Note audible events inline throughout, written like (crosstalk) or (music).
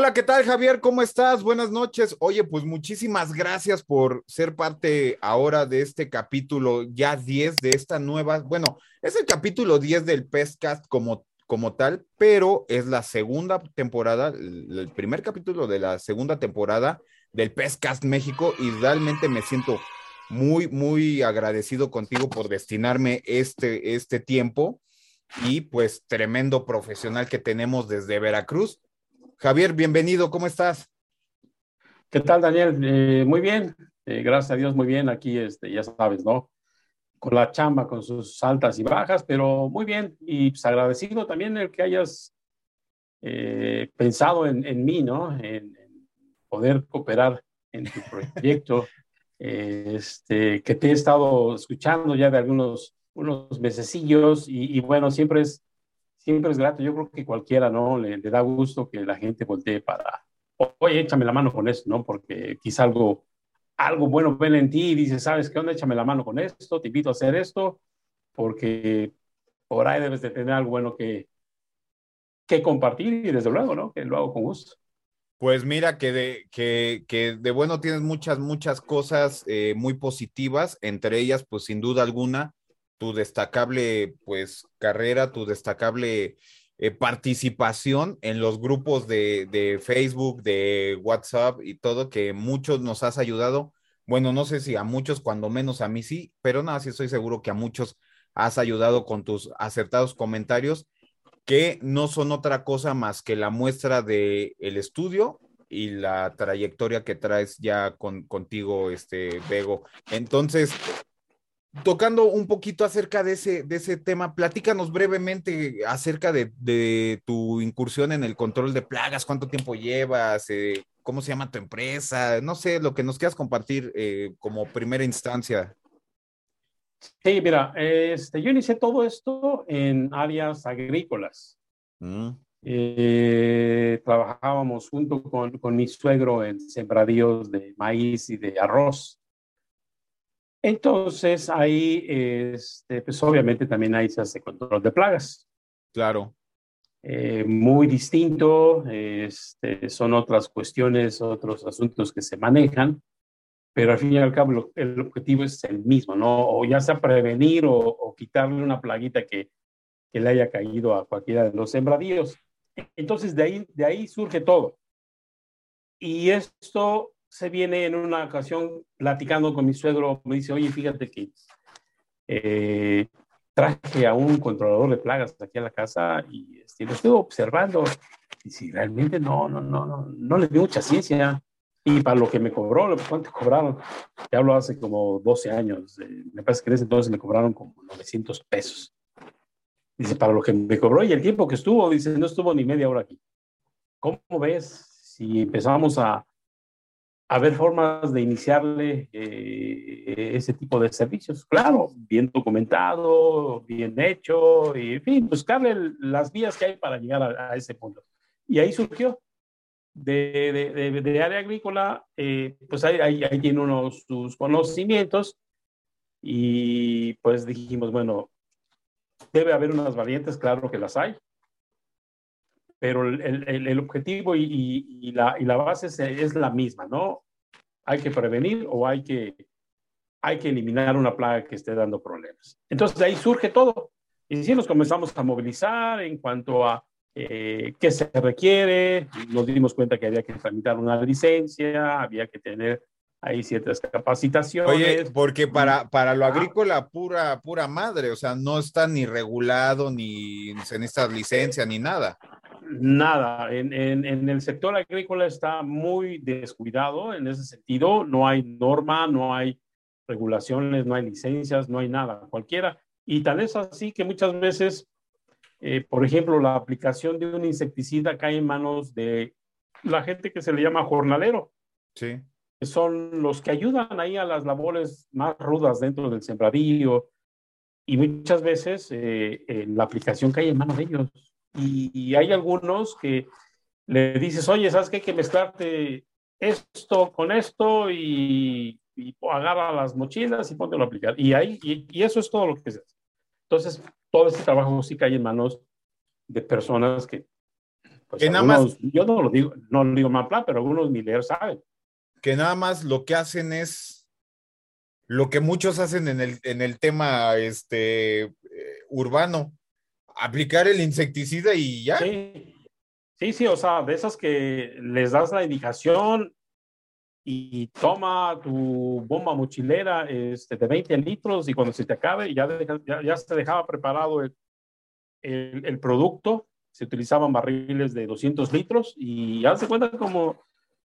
Hola, ¿qué tal Javier? ¿Cómo estás? Buenas noches. Oye, pues muchísimas gracias por ser parte ahora de este capítulo ya 10 de esta nueva, bueno, es el capítulo 10 del Pestcast como, como tal, pero es la segunda temporada, el primer capítulo de la segunda temporada del Pestcast México y realmente me siento muy, muy agradecido contigo por destinarme este, este tiempo y pues tremendo profesional que tenemos desde Veracruz Javier, bienvenido, ¿cómo estás? ¿Qué tal, Daniel? Eh, muy bien, eh, gracias a Dios, muy bien. Aquí, este, ya sabes, ¿no? Con la chamba, con sus altas y bajas, pero muy bien. Y pues agradecido también el que hayas eh, pensado en, mí, ¿no? En, poder cooperar en tu proyecto. (laughs) este, que te he estado escuchando ya de algunos unos mesecillos y, y bueno, siempre es siempre es grato. Yo creo que cualquiera, ¿no? Le, da gusto que la gente voltee para, oye, échame la mano con esto, ¿no? Porque quizá algo, algo bueno ven en ti y dice, ¿sabes qué onda? Échame la mano con esto, te invito a hacer esto, porque por ahí debes de tener algo bueno que, que compartir y desde luego, ¿no? Que lo hago con gusto. Pues mira que de, que, que de bueno tienes muchas, muchas cosas eh, muy positivas, entre ellas, pues sin duda alguna, tu destacable pues carrera, tu destacable eh, participación en los grupos de, Facebook, de WhatsApp y todo, que muchos nos has ayudado. Bueno, no sé si a muchos, cuando menos a mí sí, pero nada, sí estoy seguro que a muchos has ayudado con tus acertados comentarios, que no son otra cosa más que la muestra de el estudio y la trayectoria que traes ya con, contigo, este, Bego. Entonces, tocando un poquito acerca de ese, de ese tema, platícanos brevemente acerca de, tu incursión en el control de plagas, cuánto tiempo llevas, eh, cómo se llama tu empresa, no sé, lo que nos quieras compartir eh, como primera instancia. Sí, mira, este, yo inicié todo esto en áreas agrícolas. Mm. Eh, trabajábamos junto con, con mi suegro en sembradíos de maíz y de arroz. Entonces ahí, este, pues obviamente también ahí se hace control de plagas. Claro. Eh, muy distinto, este, son otras cuestiones, otros asuntos que se manejan, pero al fin y al cabo el objetivo es el mismo, ¿no? O ya sea prevenir o, quitarle una plaguita que, que, le haya caído a cualquiera de los sembradíos. Entonces de ahí, de ahí surge todo. Y esto se viene en una ocasión platicando con mi suegro, me dice, oye, fíjate que eh, traje a un controlador de plagas aquí a la casa y este, lo estuve observando. Y si realmente no, no, no, no, no le dio mucha ciencia. Y para lo que me cobró, ¿cuánto cobraron? Te hablo hace como 12 años. Me parece que en ese entonces me cobraron como 900 pesos. Dice, para lo que me cobró y el tiempo que estuvo, dice, no estuvo ni media hora aquí. ¿Cómo ves si empezamos a, a ver formas de iniciarle eh, ese tipo de servicios. Claro, bien documentado, bien hecho, y en fin, buscarle las vías que hay para llegar a, ese punto. Y ahí surgió. De, de, de, área agrícola, eh, pues ahí, ahí, ahí, tiene uno sus conocimientos y pues dijimos, bueno, debe haber unas variantes, claro que las hay, pero el, el, objetivo y, y, la, y, la, base es, la misma, ¿no? Hay que prevenir o hay que, hay que eliminar una plaga que esté dando problemas. Entonces de ahí surge todo. Y sí nos comenzamos a movilizar en cuanto a eh, qué se requiere, nos dimos cuenta que había que tramitar una licencia, había que tener ahí ciertas capacitaciones. Oye, porque para, para lo agrícola pura, pura madre, o sea, no está ni regulado, ni se necesita licencia, ni nada. Nada, en, en, el sector agrícola está muy descuidado en ese sentido, no hay norma, no hay regulaciones, no hay licencias, no hay nada, cualquiera. Y tal es así que muchas veces, eh, por ejemplo, la aplicación de un insecticida cae en manos de la gente que se le llama jornalero. Sí. Que son los que ayudan ahí a las labores más rudas dentro del sembradío. Y muchas veces eh, eh, la aplicación cae en manos de ellos y, hay algunos que le dices, oye, ¿sabes qué? Hay que mezclarte esto con esto y, agarra las mochilas y ponte a aplicar. Y, ahí, y, eso es todo lo que se hace. Entonces, todo este trabajo sí cae en manos de personas que pues que nada más, yo no lo digo, no lo digo mal plan, pero algunos ni leer saben. Que nada más lo que hacen es lo que muchos hacen en el, en el tema este, eh, urbano, aplicar el insecticida y ya. Sí. sí, sí, o sea, de esas que les das la indicación y toma tu bomba mochilera este, de 20 litros y cuando se te acabe ya, ya, se dejaba preparado el, producto, se utilizaban barriles de 200 litros y ya se cuenta como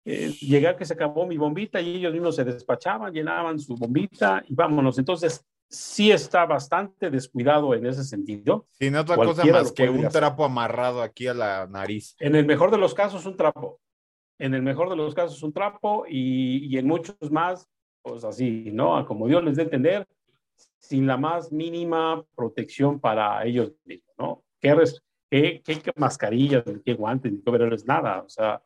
eh, llegar que se acabó mi bombita y ellos mismos se despachaban, llenaban su bombita y vámonos. Entonces, sí está bastante descuidado en ese sentido. Sin otra cosa más que un trapo amarrado aquí a la nariz. En el mejor de los casos, un trapo. En el mejor de los casos, un trapo y, y en muchos más, pues así, ¿no? Como Dios les dé entender, sin la más mínima protección para ellos mismos, ¿no? ¿Qué, qué, qué mascarillas, qué guantes, ni qué nada? O sea,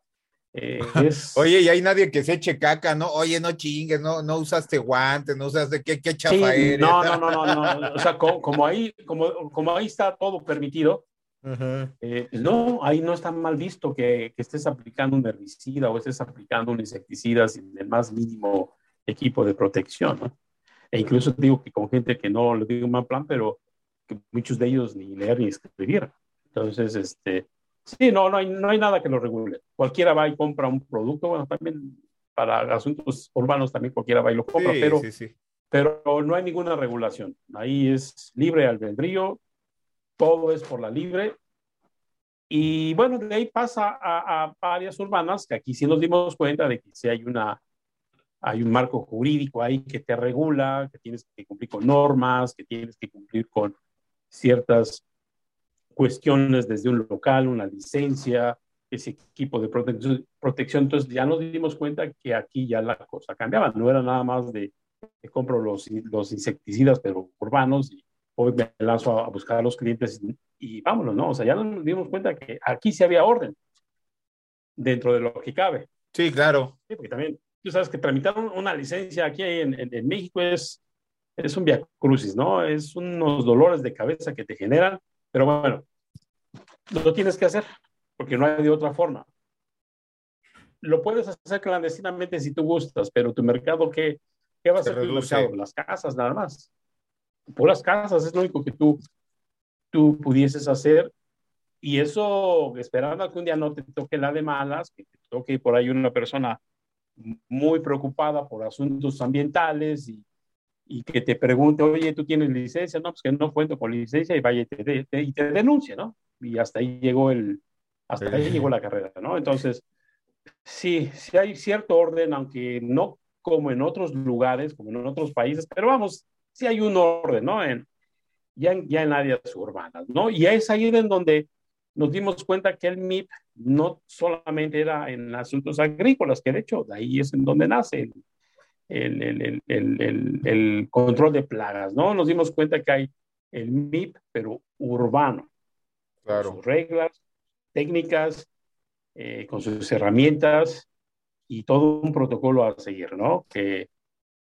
eh, (laughs) Oye, y hay nadie que se eche caca, ¿no? Oye, no chingues, no, no usaste guantes, no usaste qué, qué chafa eres. No, no, (laughs) no, no, no. O sea, como, ahí, como, como ahí está todo permitido, eh, no, ahí no está mal visto que, que, estés aplicando un herbicida o estés aplicando un insecticida sin el más mínimo equipo de protección, ¿no? E incluso digo que con gente que no le digo un mal plan, pero que muchos de ellos ni leer ni escribir. Entonces, este, Sí, no, no hay, no hay nada que lo regule. Cualquiera va y compra un producto, bueno, también para asuntos urbanos también cualquiera va y lo compra, pero, pero no hay ninguna regulación. Ahí es libre albedrío, todo es por la libre. Y bueno, de ahí pasa a, áreas urbanas, que aquí sí nos dimos cuenta de que si hay una hay un marco jurídico ahí que te regula, que tienes que cumplir con normas, que tienes que cumplir con ciertas cuestiones desde un local, una licencia, ese equipo de protección. Entonces ya nos dimos cuenta que aquí ya la cosa cambiaba. No era nada más de que compro los, los insecticidas, pero urbanos, y hoy me lanzo a, buscar a los clientes y, vámonos, ¿no? O sea, ya nos dimos cuenta que aquí sí había orden dentro de lo que cabe. Sí, claro. Sí, porque también, tú sabes que tramitar una licencia aquí en, en, en México es, es un via crucis, ¿no? Es unos dolores de cabeza que te generan pero bueno, lo tienes que hacer porque no hay de otra forma. Lo puedes hacer clandestinamente si tú gustas, pero tu mercado, ¿qué, qué va a ser tu mercado? Las casas nada más. Puras casas es lo único que tú, tú pudieses hacer. Y eso, esperando a que un día no te toque la de malas, que te toque por ahí una persona muy preocupada por asuntos ambientales y y que te pregunte, oye, ¿tú tienes licencia? No, pues que no cuento con licencia y vaya y te, y te denuncia, ¿no? Y hasta ahí llegó el, hasta ahí llegó la carrera, ¿no? Entonces, sí, sí hay cierto orden, aunque no como en otros lugares, como en otros países, pero vamos, sí hay un orden, ¿no? En, ya, en, ya en áreas urbanas, ¿no? Y es ahí en donde nos dimos cuenta que el MIP no solamente era en asuntos agrícolas, que de hecho de ahí es en donde nace el, el, el, control de plagas, ¿no? Nos dimos cuenta que hay el MIP, pero urbano. Claro. Con sus reglas, técnicas, eh, con sus herramientas y todo un protocolo a seguir, ¿no? Que,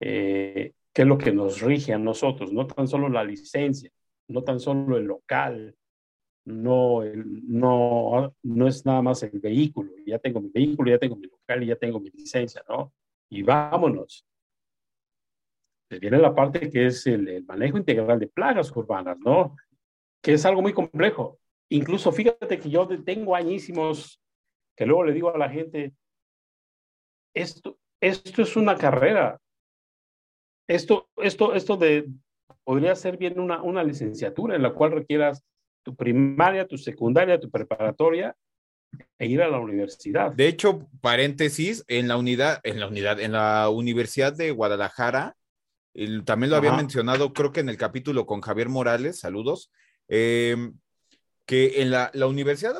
eh, que es lo que nos rige a nosotros, no tan solo la licencia, no tan solo el local, no, no, no es nada más el vehículo. Ya tengo mi vehículo, ya tengo mi local y ya tengo mi licencia, ¿no? Y vámonos viene la parte que es el, manejo integral de plagas urbanas, ¿no? Que es algo muy complejo. Incluso fíjate que yo tengo añísimos que luego le digo a la gente, esto, esto es una carrera. Esto, esto, esto de, podría ser bien una, una licenciatura en la cual requieras tu primaria, tu secundaria, tu preparatoria e ir a la universidad. De hecho, paréntesis, en la unidad, en la unidad, en la Universidad de Guadalajara, también lo había mencionado, creo que en el capítulo con Javier Morales, saludos, em, que en la, Universidad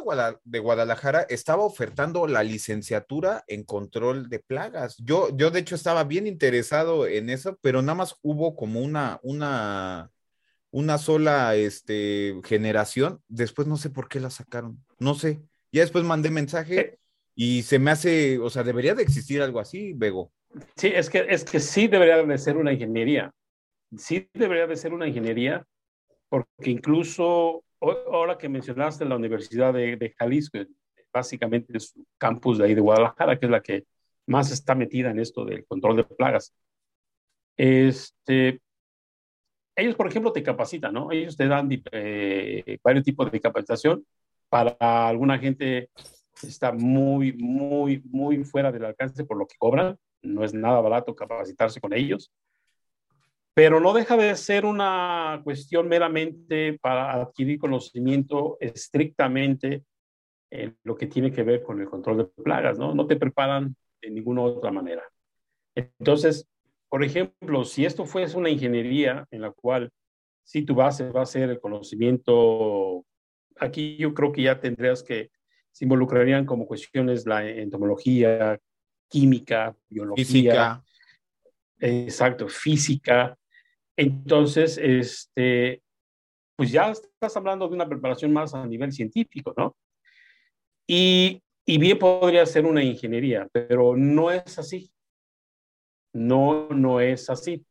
de, Guadalajara estaba ofertando la licenciatura en control de plagas. Yo, yo de hecho estaba bien interesado en eso, pero nada más hubo como una, una, una sola este, generación. Después no sé por qué la sacaron, no sé. Ya después mandé mensaje eh. y se me hace, o sea, debería de existir algo así, Bego. Sí, es que, es que sí debería de ser una ingeniería. Sí debería de ser una ingeniería, porque incluso ahora que mencionaste la Universidad de, Jalisco, básicamente su campus de ahí de Guadalajara, que es la que más está metida en esto del control de plagas. Este, ellos, por ejemplo, te capacitan, ¿no? Ellos te dan eh, varios tipos de capacitación. Para alguna gente está muy, muy, muy fuera del alcance por lo que cobran. No es nada barato capacitarse con ellos. Pero no deja de ser una cuestión meramente para adquirir conocimiento estrictamente en lo que tiene que ver con el control de plagas, ¿no? No te preparan de ninguna otra manera. Entonces, por ejemplo, si esto fuese una ingeniería en la cual si tu base va a ser el conocimiento, aquí yo creo que ya tendrías que, se involucrarían como cuestiones la entomología, química, biología. Física. Exacto, física. Entonces, este, pues ya estás hablando de una preparación más a nivel científico, ¿no? Y, y bien podría ser una ingeniería, pero no es así. No, no es así.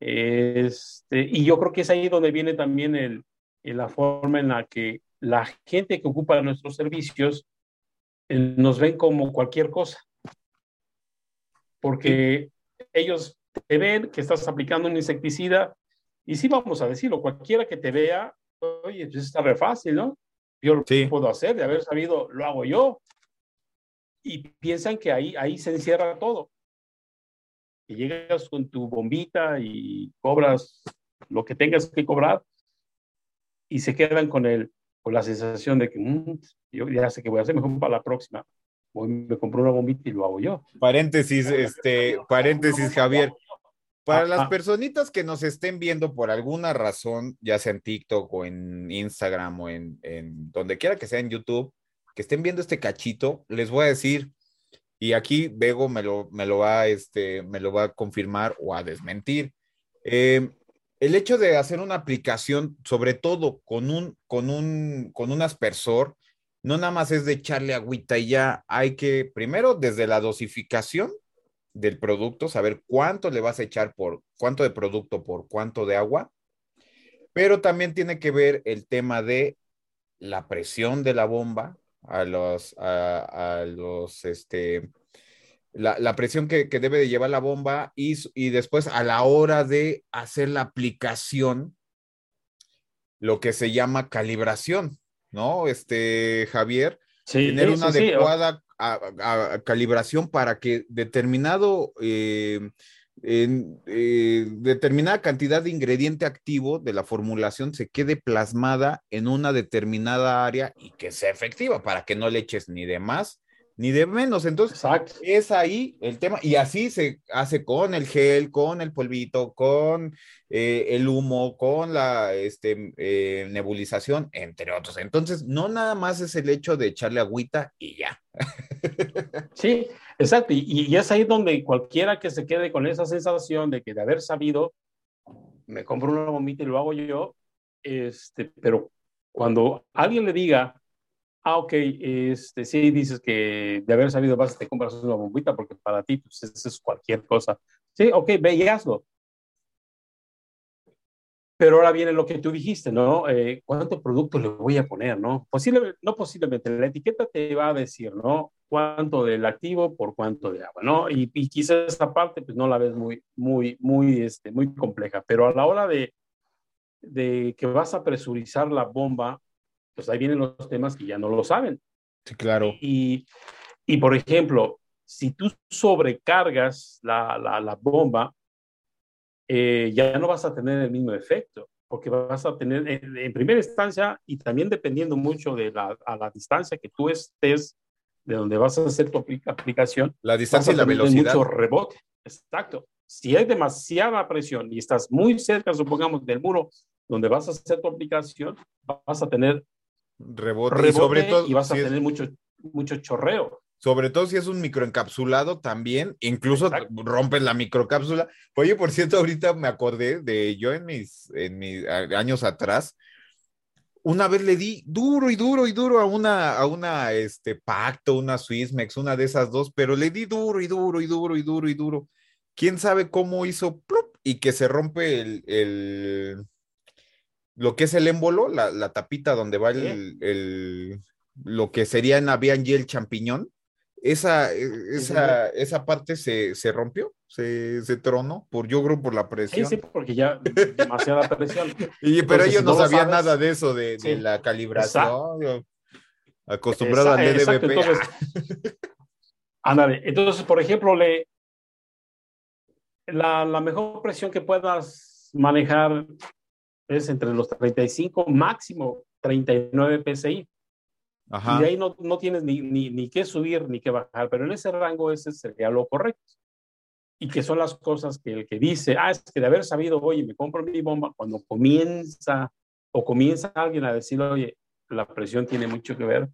Este, y yo creo que es ahí donde viene también el, la forma en la que la gente que ocupa nuestros servicios eh, nos ven como cualquier cosa. Porque ellos te ven que estás aplicando un insecticida y sí vamos a decirlo, cualquiera que te vea, oye, pues está re fácil, ¿no? Yo lo puedo hacer, de haber sabido, lo hago yo. Y piensan que ahí, ahí se encierra todo que llegas con tu bombita y cobras lo que tengas que cobrar y se quedan con, el, con la sensación de que mm, yo ya sé qué voy a hacer, mejor para la próxima. Voy, me compro una bombita y lo hago yo. Paréntesis, este, paréntesis, Javier. Para las personitas que nos estén viendo por alguna razón, ya sea en TikTok o en Instagram o en, en donde quiera que sea en YouTube, que estén viendo este cachito, les voy a decir, y aquí Bego me lo, me lo, va, este, me lo va a confirmar o a desmentir. Eh, el hecho de hacer una aplicación, sobre todo con un, con un, con un aspersor, no nada más es de echarle agüita y ya hay que, primero, desde la dosificación del producto, saber cuánto le vas a echar por cuánto de producto por cuánto de agua, pero también tiene que ver el tema de la presión de la bomba, a los, a, los, este, la, presión que, debe de llevar la bomba y, y, después a la hora de hacer la aplicación, lo que se llama calibración, ¿no? Este, Javier, tener una adecuada calibración para que determinado eh, en eh, determinada cantidad de ingrediente activo de la formulación se quede plasmada en una determinada área y que sea efectiva para que no le eches ni de más ni de menos. Entonces, es ahí el tema. Y así se hace con el gel, con el polvito, con eh, el humo, con la este, eh, nebulización, entre otros. Entonces, no nada más es el hecho de echarle agüita y ya. (laughs) Sí, exacto. Y, y es ahí donde cualquiera que se quede con esa sensación de que de haber sabido, me compro una bombita y lo hago yo, este, pero cuando alguien le diga, ah, ok, este, sí dices que de haber sabido vas, te compras una bombita porque para ti pues, eso es cualquier cosa. Sí, ok, ve y hazlo. Pero ahora viene lo que tú dijiste, ¿no? Eh, ¿Cuánto producto le voy a poner, no? Posible, no posiblemente, la etiqueta te va a decir, ¿no? Cuánto del activo por cuánto de agua, ¿no? Y, y quizás esta parte, pues no la ves muy, muy, muy, este, muy compleja, pero a la hora de, de que vas a presurizar la bomba, pues ahí vienen los temas que ya no lo saben. Sí, claro. Y, y por ejemplo, si tú sobrecargas la, la, la bomba, eh, ya no vas a tener el mismo efecto, porque vas a tener, en, primera instancia, y también dependiendo mucho de la, a la distancia que tú estés, de donde vas a hacer tu aplicación, la distancia y la velocidad. Mucho rebote, exacto. Si hay demasiada presión y estás muy cerca, supongamos, del muro donde vas a hacer tu aplicación, vas a tener rebote, y sobre todo y vas a tener mucho, mucho chorreo. Sobre todo si es un microencapsulado también, incluso rompes la microcápsula. Oye, por cierto, ahorita me acordé de yo en mis, en mis años atrás, una vez le di duro y duro y duro a una, a una este, Pacto, una Swissmex, una de esas dos, pero le di duro y duro y duro y duro y duro. ¿Quién sabe cómo hizo y que se rompe el, lo que es el émbolo, la, tapita donde va el, lo que sería en Avian y el champiñón, esa, esa, esa parte se, se rompió, se, se, tronó, por, yo creo por la presión. Sí, sí, porque ya demasiada presión. (laughs) y, pero ellos no, sabían nada de eso, de, de la calibración. Acostumbrado al LDBP. Entonces, ándale, entonces, por ejemplo, le, la, la mejor presión que puedas manejar es entre los 35, máximo 39 PSI. Y de ahí no, no tienes ni, ni, ni que subir ni que bajar, pero en ese rango ese sería lo correcto. Y que son las cosas que el que dice, ah, es que de haber sabido, oye, me compro mi bomba, cuando comienza o comienza alguien a decir, oye, la presión tiene mucho que ver,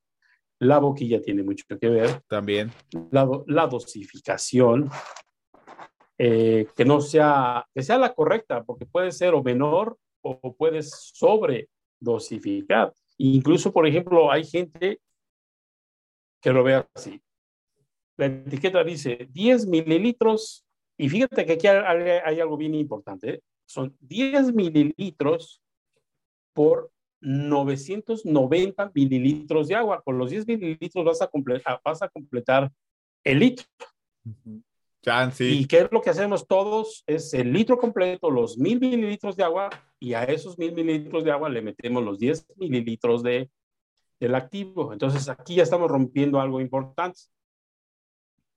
la boquilla tiene mucho que ver. También. La, la dosificación, eh, que no sea, que sea la correcta, porque puede ser o menor o puedes sobre dosificar. Incluso, por ejemplo, hay gente que lo ve así. La etiqueta dice 10 mililitros, y fíjate que aquí hay, algo bien importante, ¿eh? son 10 mililitros por 990 mililitros de agua. Con los 10 mililitros vas a completar, vas a completar el litro. ¿Y qué es lo que hacemos todos? Es el litro completo, los mil mililitros de agua, y a esos mil mililitros de agua le metemos los 10 mililitros de, del activo. Entonces aquí ya estamos rompiendo algo importante.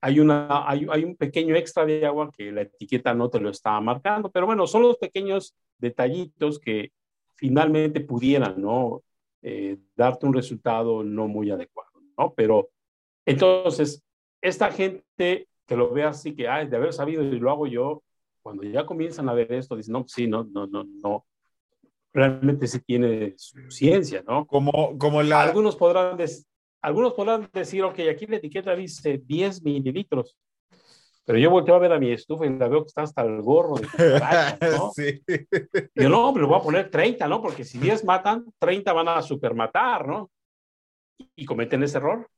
Hay, una, hay, hay un pequeño extra de agua que la etiqueta no te lo está marcando, pero bueno, son los pequeños detallitos que finalmente pudieran, ¿no? Eh, darte un resultado no muy adecuado, ¿no? Pero entonces, esta gente que lo vea así, que, ay, de haber sabido y lo hago yo, cuando ya comienzan a ver esto, dicen, no, sí, no, no, no, no, realmente sí tiene su ciencia, ¿no? Como, como la... Algunos podrán, algunos podrán decir, ok, aquí la etiqueta dice 10 mililitros, pero yo volteo a ver a mi estufa y la veo que está hasta el gorro de (laughs) ¿no? sí. Yo no, pero voy a poner 30, ¿no? Porque si 10 matan, 30 van a supermatar, ¿no? Y cometen ese error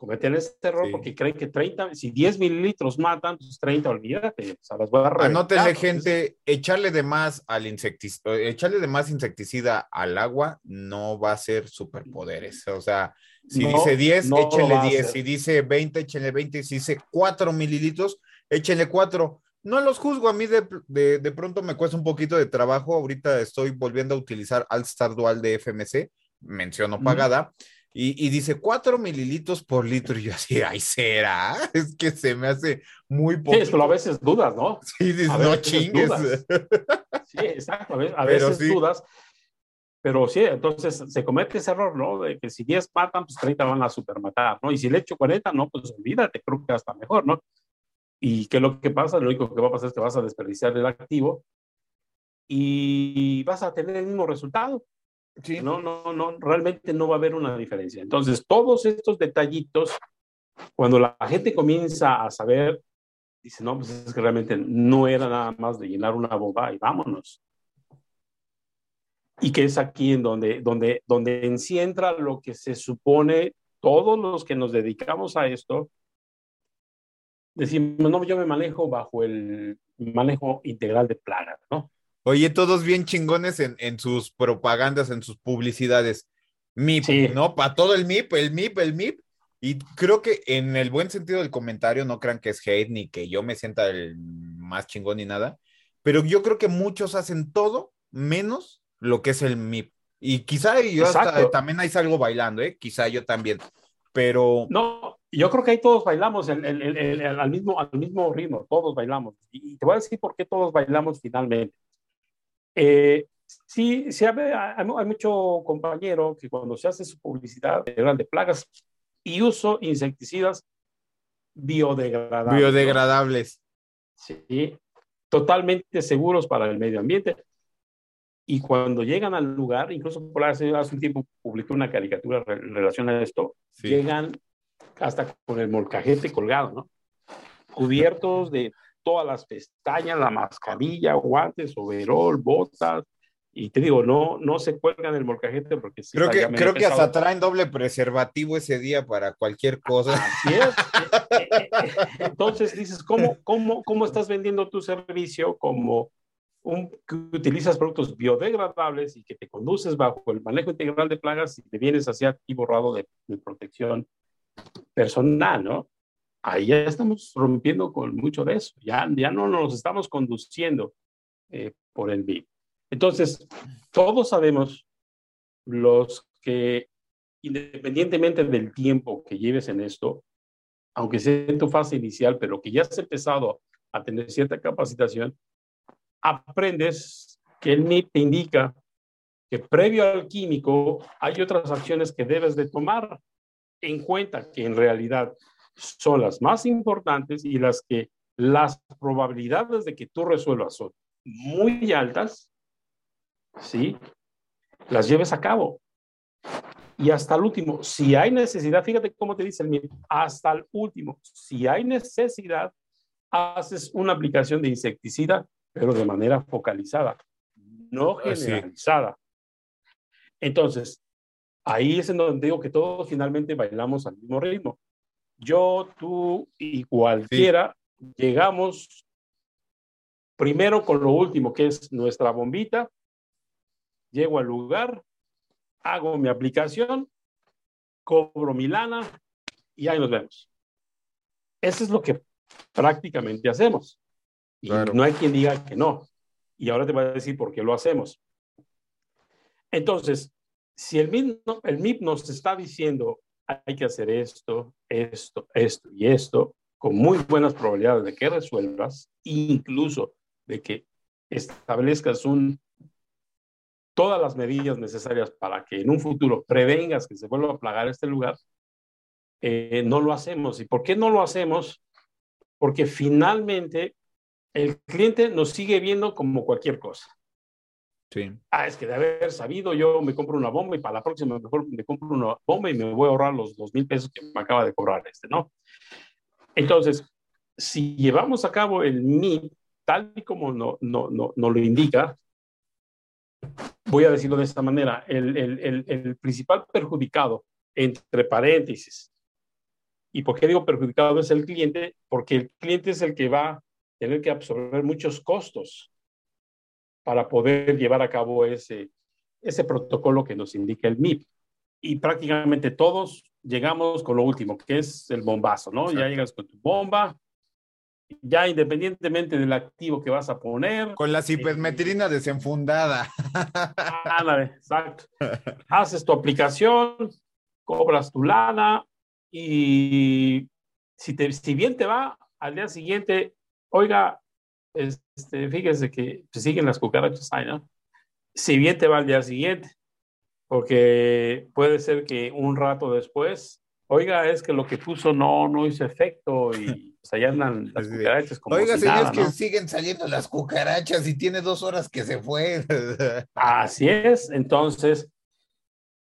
cometen este error porque creen que 30, si 10 mililitros matan, pues 30, olvídate, o sea, las voy a Anótenle, gente, echarle de más al insecticida, echarle de más insecticida al agua no va a ser superpoderes. O sea, si dice 10, échenle 10. Si dice 20, échenle 20. Si dice 4 mililitros, échenle 4. No los juzgo, a mí de, de, de, pronto me cuesta un poquito de trabajo. Ahorita estoy volviendo a utilizar Altstar Dual de FMC, menciono pagada. Y, dice 4 mililitros por litro. Y yo así, ay, será. (laughs) Es que se me hace muy poco. Sí, a veces dudas, ¿no? (laughs) Sí, dices, no chingues. (laughs) Sí, exacto. A veces, dudas. Pero sí, entonces se comete ese error, ¿no? De que si 10 matan, pues 30 van a supermatar, ¿no? Y si le echo 40, no, pues olvídate, creo que hasta mejor, ¿no? ¿Y qué es lo que pasa? Lo único que va a pasar es que vas a desperdiciar el activo y vas a tener el mismo resultado. No, no, no, realmente no va a haber una diferencia. Entonces, todos estos detallitos, cuando la gente comienza a saber, dice, no, pues es que realmente no era nada más de llenar una bomba y vámonos. Y que es aquí en donde, donde, donde entra lo que se supone todos los que nos dedicamos a esto, decimos, no, yo me manejo bajo el manejo integral de plagas, ¿no? Oye, todos bien chingones en, sus propagandas, en sus publicidades. MIP, ¿no? Para todo el MIP, el MIP, el MIP. Y creo que en el buen sentido del comentario, no crean que es hate ni que yo me sienta el más chingón ni nada, pero yo creo que muchos hacen todo menos lo que es el MIP. Y quizá yo también ahí salgo bailando, ¿eh? Quizá yo también, pero... No, yo creo que ahí todos bailamos al, mismo, al mismo ritmo, todos bailamos. Y te voy a decir por qué todos bailamos finalmente. Eh, sí, sí hay, hay, mucho compañero que cuando se hace su publicidad de plagas y uso insecticidas biodegradables. Biodegradables. Sí, totalmente seguros para el medio ambiente. Y cuando llegan al lugar, incluso por hace, hace un tiempo publicó una caricatura en relación a esto, llegan hasta con el molcajete colgado, ¿no? Cubiertos de todas las pestañas, la mascarilla, guantes, overol, botas. Y te digo, no, no se cuelgan el molcajete porque sí Creo que, creo que hasta traen doble preservativo ese día para cualquier cosa. Así es. (laughs) Entonces dices, ¿cómo, cómo, ¿cómo estás vendiendo tu servicio como un, que utilizas productos biodegradables y que te conduces bajo el manejo integral de plagas y te vienes hacia ti borrado de, protección personal, ¿no? Ahí ya estamos rompiendo con mucho de eso, ya, ya no nos estamos conduciendo eh, por el BIM. Entonces, todos sabemos los que, independientemente del tiempo que lleves en esto, aunque sea en tu fase inicial, pero que ya has empezado a tener cierta capacitación, aprendes que el MIP te indica que previo al químico hay otras acciones que debes de tomar en cuenta que en realidad son las más importantes y las que las probabilidades de que tú resuelvas son muy altas, ¿sí? Las lleves a cabo. Y hasta el último, si hay necesidad, fíjate cómo te dice el MIP, hasta el último, si hay necesidad, haces una aplicación de insecticida pero de manera focalizada, no generalizada. Entonces, ahí es en donde digo que todos finalmente bailamos al mismo ritmo. Yo, tú y cualquiera llegamos primero con lo último, que es nuestra bombita. Llego al lugar, hago mi aplicación, cobro mi lana y ahí nos vemos. Eso es lo que prácticamente hacemos. Y no hay quien diga que no. Y ahora te voy a decir por qué lo hacemos. Entonces, si el MIP, el MIP nos está diciendo hay que hacer esto, esto, esto y esto, con muy buenas probabilidades de que resuelvas, incluso de que establezcas un, todas las medidas necesarias para que en un futuro prevengas que se vuelva a plagar este lugar, eh, no lo hacemos. ¿Y por qué no lo hacemos? Porque finalmente el cliente nos sigue viendo como cualquier cosa. Ah, es que de haber sabido, yo me compro una bomba y para la próxima mejor me compro una bomba y me voy a ahorrar los dos mil pesos que me acaba de cobrar este, ¿no? Entonces, si llevamos a cabo el MIP tal y como no, no, no, no lo indica, voy a decirlo de esta manera, el, el, el, principal perjudicado, entre paréntesis, ¿y por qué digo perjudicado es el cliente? Porque el cliente es el que va tener que absorber muchos costos para poder llevar a cabo ese, ese protocolo que nos indica el MIP. Y prácticamente todos llegamos con lo último, que es el bombazo, ¿no? Ya llegas con tu bomba, ya independientemente del activo que vas a poner. Con la cipermetrina eh, desenfundada. (laughs) Ándale, exacto. Haces tu aplicación, cobras tu lana y si, te, si bien te va, al día siguiente oiga, este, fíjese que se siguen las cucarachas ahí, ¿no? Si bien te va al día siguiente, porque puede ser que un rato después, oiga, es que lo que puso no, no hizo efecto y pues allá andan (laughs) las cucarachas como Oiga, si señor, es que siguen saliendo las cucarachas y tiene dos horas que se fue. (laughs) Así es, entonces,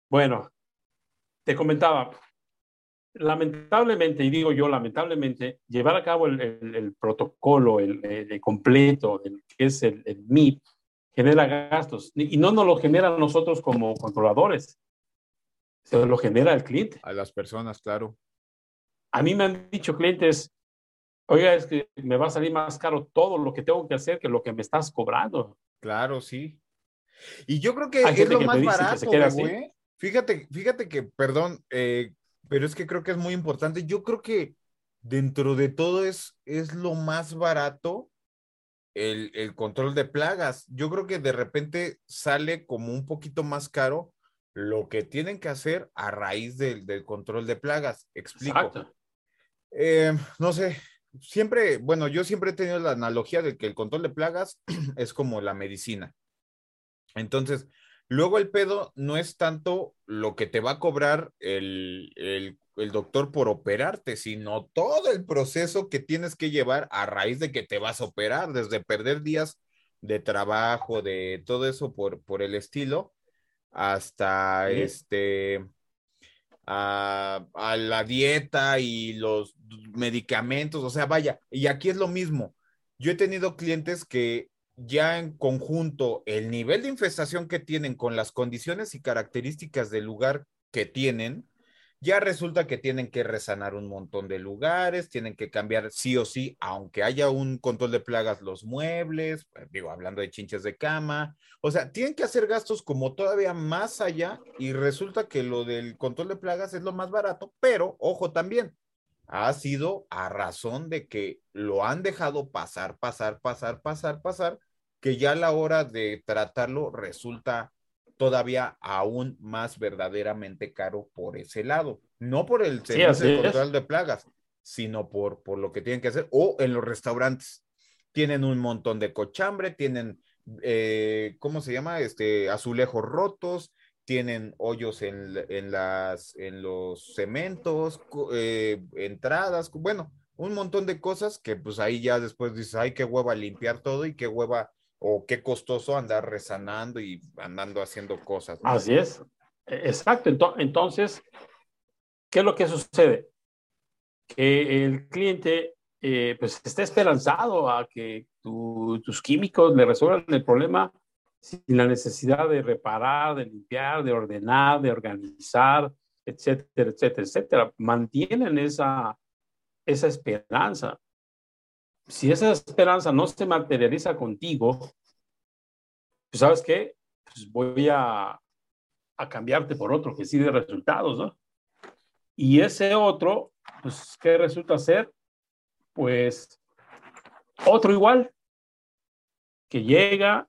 bueno, te comentaba, lamentablemente, y digo yo lamentablemente, llevar a cabo el, protocolo el, completo, el, que es el, MIP, genera gastos. Y no nos lo genera nosotros como controladores, se lo genera el cliente. A las personas, claro. A mí me han dicho clientes, oiga, es que me va a salir más caro todo lo que tengo que hacer que lo que me estás cobrando. Claro, sí. Y yo creo que es lo más barato, güey. Fíjate, fíjate que, perdón, eh, pero es que creo que es muy importante. Yo creo que dentro de todo es, es lo más barato el, el, control de plagas. Yo creo que de repente sale como un poquito más caro lo que tienen que hacer a raíz del, del control de plagas. Explico. Eh, no sé, siempre, bueno, yo siempre he tenido la analogía de que el control de plagas (clears throat) es como la medicina. Entonces, Luego el pedo no es tanto lo que te va a cobrar el, doctor por operarte, sino todo el proceso que tienes que llevar a raíz de que te vas a operar, desde perder días de trabajo, de todo eso por, por el estilo, hasta este a, a, la dieta y los medicamentos, o sea, vaya, y aquí es lo mismo. Yo he tenido clientes que ya en conjunto el nivel de infestación que tienen con las condiciones y características del lugar que tienen, ya resulta que tienen que resanar un montón de lugares, tienen que cambiar sí o sí, aunque haya un control de plagas, los muebles, pues, digo, hablando de chinches de cama, o sea, tienen que hacer gastos como todavía más allá y resulta que lo del control de plagas es lo más barato, pero ojo también, ha sido a razón de que lo han dejado pasar, pasar, pasar, pasar, pasar, que ya a la hora de tratarlo resulta todavía aún más verdaderamente caro por ese lado. No por el servicio de control de plagas, sino por, por lo que tienen que hacer. O en los restaurantes. Tienen un montón de cochambre, tienen, eh, ¿cómo se llama? Este, azulejos rotos, tienen hoyos en, en, las, en los cementos, eh, entradas, bueno, un montón de cosas que pues ahí ya después dices, ay, qué hueva limpiar todo y qué hueva o qué costoso andar rezanando y andando haciendo cosas. Así es, e-, exacto. Entonces, ¿qué es lo que sucede? Que el cliente eh, pues está esperanzado a que tus químicos le resuelvan el problema sin la necesidad de reparar, de limpiar, de ordenar, de organizar, etcétera, etcétera, etcétera. Mantienen esa, esa esperanza si esa esperanza no se materializa contigo, pues sabes qué, pues voy a, a cambiarte por otro que sí de resultados, ¿no? Y ese otro, pues, ¿qué resulta ser? Pues otro igual, que llega,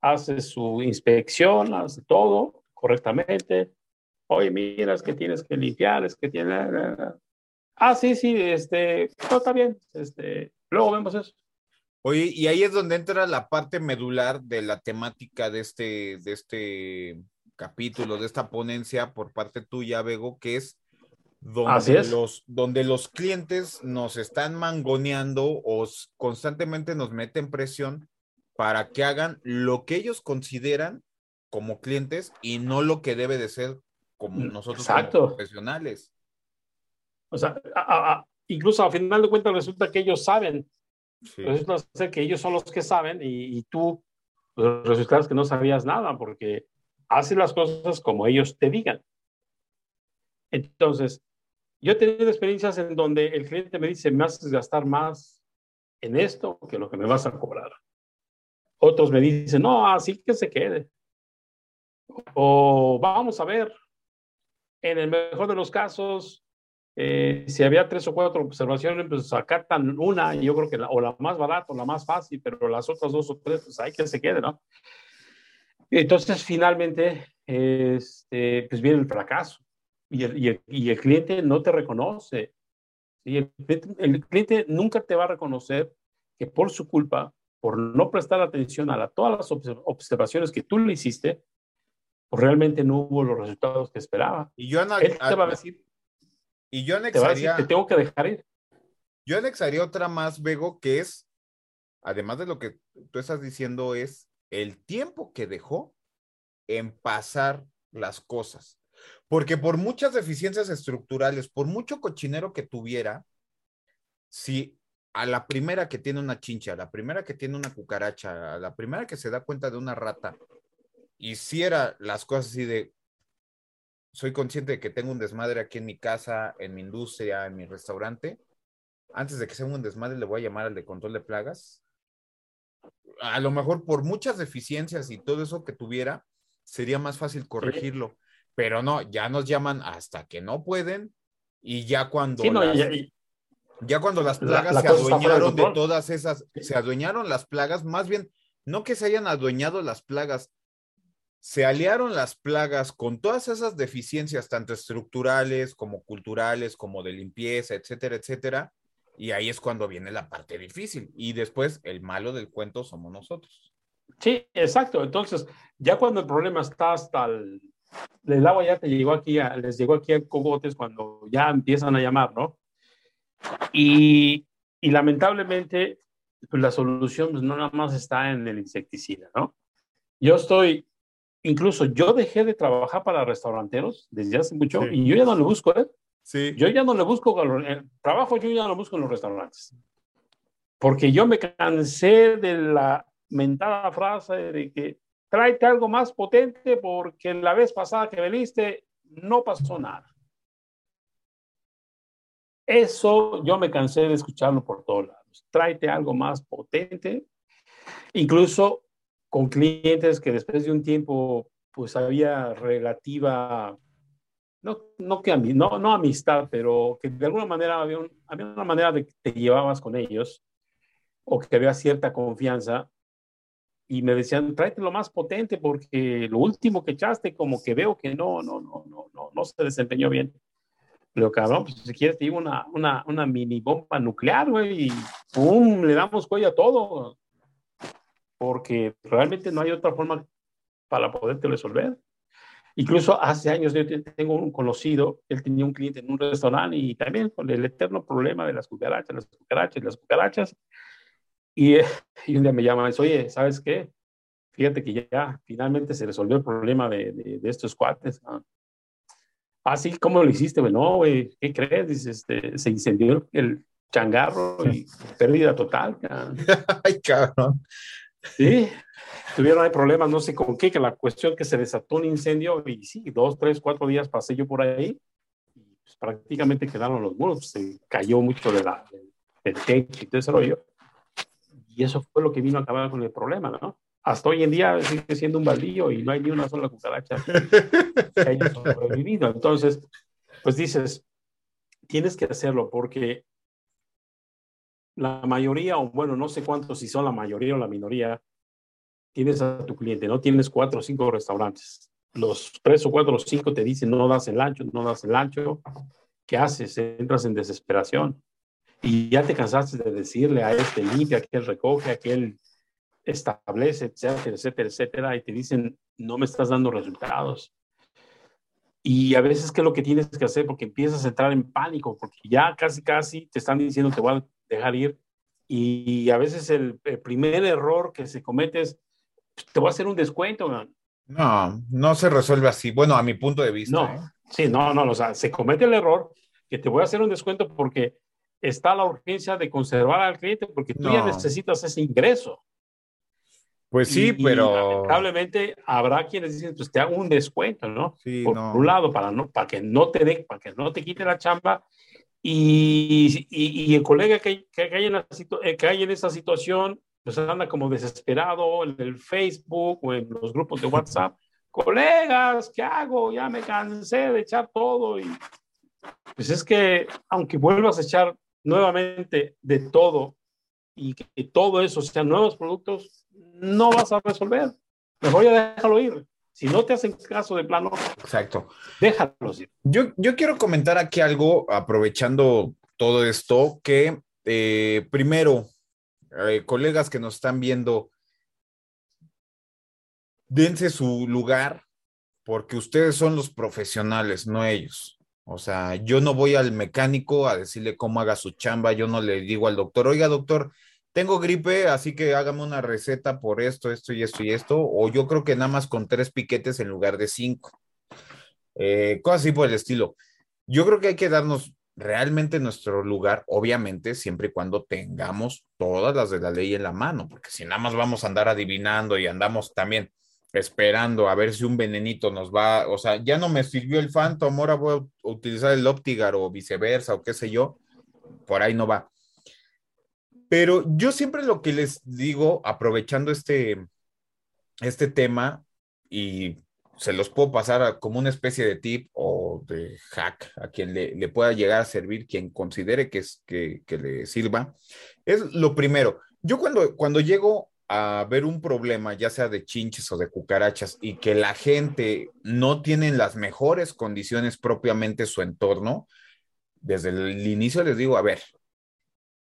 hace su inspección, hace todo correctamente. Oye, mira, es que tienes que limpiar, es que tiene... Ah, sí, sí, este, no, está bien, este, Luego vemos eso. Oye, y ahí es donde entra la parte medular de la temática de este, de este capítulo, de esta ponencia por parte tuya, Bego, que es donde, Los, donde los clientes nos están mangoneando o constantemente nos meten presión para que hagan lo que ellos consideran como clientes y no lo que debe de ser como mm, nosotros como profesionales. O sea, a, incluso al final de cuentas resulta que ellos saben. Resulta ser que ellos son los que saben y, tú pues, resultas que no sabías nada porque haces las cosas como ellos te digan. Entonces, yo he tenido experiencias en donde el cliente me dice, me haces gastar más en esto que lo que me vas a cobrar. Otros me dicen, no, así que se quede. O vamos a ver, en el mejor de los casos, eh, si había tres o cuatro observaciones, pues acatan una, y yo creo que la, o la más barata o la más fácil, pero las otras dos o tres, pues hay que se quede, ¿no? Entonces, finalmente, este, pues viene el fracaso y el, y el, y el cliente no te reconoce. y El, el, cliente nunca te va a reconocer que por su culpa, por no prestar atención a la, todas las observaciones que tú le hiciste, pues realmente no hubo los resultados que esperaba. Y yo Él te va a decir, y yo anexaría. Te, tengo que dejar ir. Yo anexaría otra más, Bego, que es, además de lo que tú estás diciendo, es el tiempo que dejó en pasar las cosas. Porque por muchas deficiencias estructurales, por mucho cochinero que tuviera, si a la primera que tiene una chincha, a la primera que tiene una cucaracha, a la primera que se da cuenta de una rata, hiciera las cosas así de, soy consciente de que tengo un desmadre aquí en mi casa, en mi industria, en mi restaurante. Antes de que sea un desmadre, le voy a llamar al de control de plagas. A lo mejor por muchas deficiencias y todo eso que tuviera, sería más fácil corregirlo. Pero no, ya nos llaman hasta que no pueden y ya cuando las, ya, cuando las plagas se adueñaron de todas esas, se adueñaron las plagas, más bien, no que se hayan adueñado las plagas, se aliaron las plagas con todas esas deficiencias, tanto estructurales como culturales, como de limpieza, etcétera, etcétera. Y ahí es cuando viene la parte difícil. Y después el malo del cuento somos nosotros. Sí, exacto. Entonces, ya cuando el problema está hasta el, el agua ya te llegó aquí, les llegó aquí a cogotes cuando ya empiezan a llamar, ¿no? Y, y lamentablemente, pues la solución pues, no nada más está en el insecticida, ¿no? Yo estoy incluso yo dejé de trabajar para restauranteros desde hace mucho y yo ya no lo busco, ¿eh? Sí. Yo ya no le busco, el trabajo yo ya no lo busco en los restaurantes. Porque yo me cansé de la mentada frase de que tráete algo más potente porque la vez pasada que veniste no pasó nada. Eso yo me cansé de escucharlo por todos lados. Tráete algo más potente, incluso con clientes que después de un tiempo, pues había relativa, no, no, que, no, no amistad, pero que de alguna manera había, había una manera de que te llevabas con ellos o que había cierta confianza y me decían, tráete lo más potente porque lo último que echaste como que veo que no, no, no, no, no, no se desempeñó bien. Pero cabrón, pues si quieres te digo una, una, una mini bomba nuclear, güey, y ¡pum! Le damos cuello a todo. Porque realmente no hay otra forma para poderte resolver. Incluso hace años yo tengo un conocido, él tenía un cliente en un restaurante y también con el eterno problema de las cucarachas, las cucarachas, las cucarachas. Y, y un día me llama y dice, oye, ¿sabes qué? Fíjate que ya, finalmente se resolvió el problema de, de, estos cuates. Ah, sí, ¿cómo lo hiciste? Bueno, no, güey, ¿qué crees? Dice, este, se incendió el changarro y pérdida total. (laughs) Ay, cabrón. Sí, tuvieron ahí problemas, no sé con qué, que la cuestión que se desató un incendio y sí, dos, tres, cuatro días pasé yo por ahí y pues, prácticamente quedaron los muros, se cayó mucho de la, del techo y todo ese rollo. Y eso fue lo que vino a acabar con el problema, ¿no? Hasta hoy en día sigue siendo un baldío y no hay ni una sola cucaracha que (laughs) haya sobrevivido. Entonces, pues dices, tienes que hacerlo porque la mayoría, o bueno, no sé cuántos, si son la mayoría o la minoría, tienes a tu cliente, ¿no? Tienes cuatro o cinco restaurantes. Los tres o cuatro o cinco te dicen, no das el ancho, no das el ancho. ¿Qué haces? Entras en desesperación y ya te cansaste de decirle a este limpia, aquel recoge, aquel establece, etcétera, etcétera, etcétera, y te dicen, no me estás dando resultados. Y a veces, ¿qué es lo que tienes que hacer? Porque empiezas a entrar en pánico, porque ya casi, casi te están diciendo, te voy a dejar ir. Y a veces el, primer error que se comete es, te voy a hacer un descuento. No, no se resuelve así. Bueno, a mi punto de vista. No, ¿eh? sí, no, no, o sea, se comete el error que te voy a hacer un descuento porque está la urgencia de conservar al cliente porque tú ya necesitas ese ingreso. Pues sí, pero. lamentablemente habrá quienes dicen, pues te hago un descuento, ¿no? Sí, Por un lado, para, no, para que no te de, para que no te quite la chamba. Y, y, el colega que, que, hay en la, eh, que hay en esa situación, pues anda como desesperado en el Facebook o en los grupos de WhatsApp. (laughs) Colegas, ¿qué hago? Ya me cansé de echar todo. Y pues es que, aunque vuelvas a echar nuevamente de todo y que todo eso sean nuevos productos, no vas a resolver. Mejor ya déjalo ir. Si no te hacen caso de plano, exacto. Déjalos. Yo, yo quiero comentar aquí algo, aprovechando todo esto, que eh, primero, eh, colegas que nos están viendo, dense su lugar, porque ustedes son los profesionales, no ellos. O sea, yo no voy al mecánico a decirle cómo haga su chamba, yo no le digo al doctor, oiga doctor, tengo gripe, así que hágame una receta por esto, esto y esto y esto, o yo creo que nada más con tres piquetes en lugar de cinco. Eh, cosas así por el estilo. Yo creo que hay que darnos realmente nuestro lugar, obviamente, siempre y cuando tengamos todas las de la ley en la mano, porque si nada más vamos a andar adivinando y andamos también esperando a ver si un venenito nos va, o sea, ya no me sirvió el Phantom, ahora voy a utilizar el Optigar o viceversa o qué sé yo, por ahí no va. Pero yo siempre lo que les digo, aprovechando este, este tema, y se los puedo pasar como una especie de tip o de hack a quien le, pueda llegar a servir, quien considere que, es, que, que le sirva, es lo primero. Yo cuando, cuando llego a ver un problema, ya sea de chinches o de cucarachas, y que la gente no tiene las mejores condiciones propiamente su entorno, desde el inicio les digo, a ver,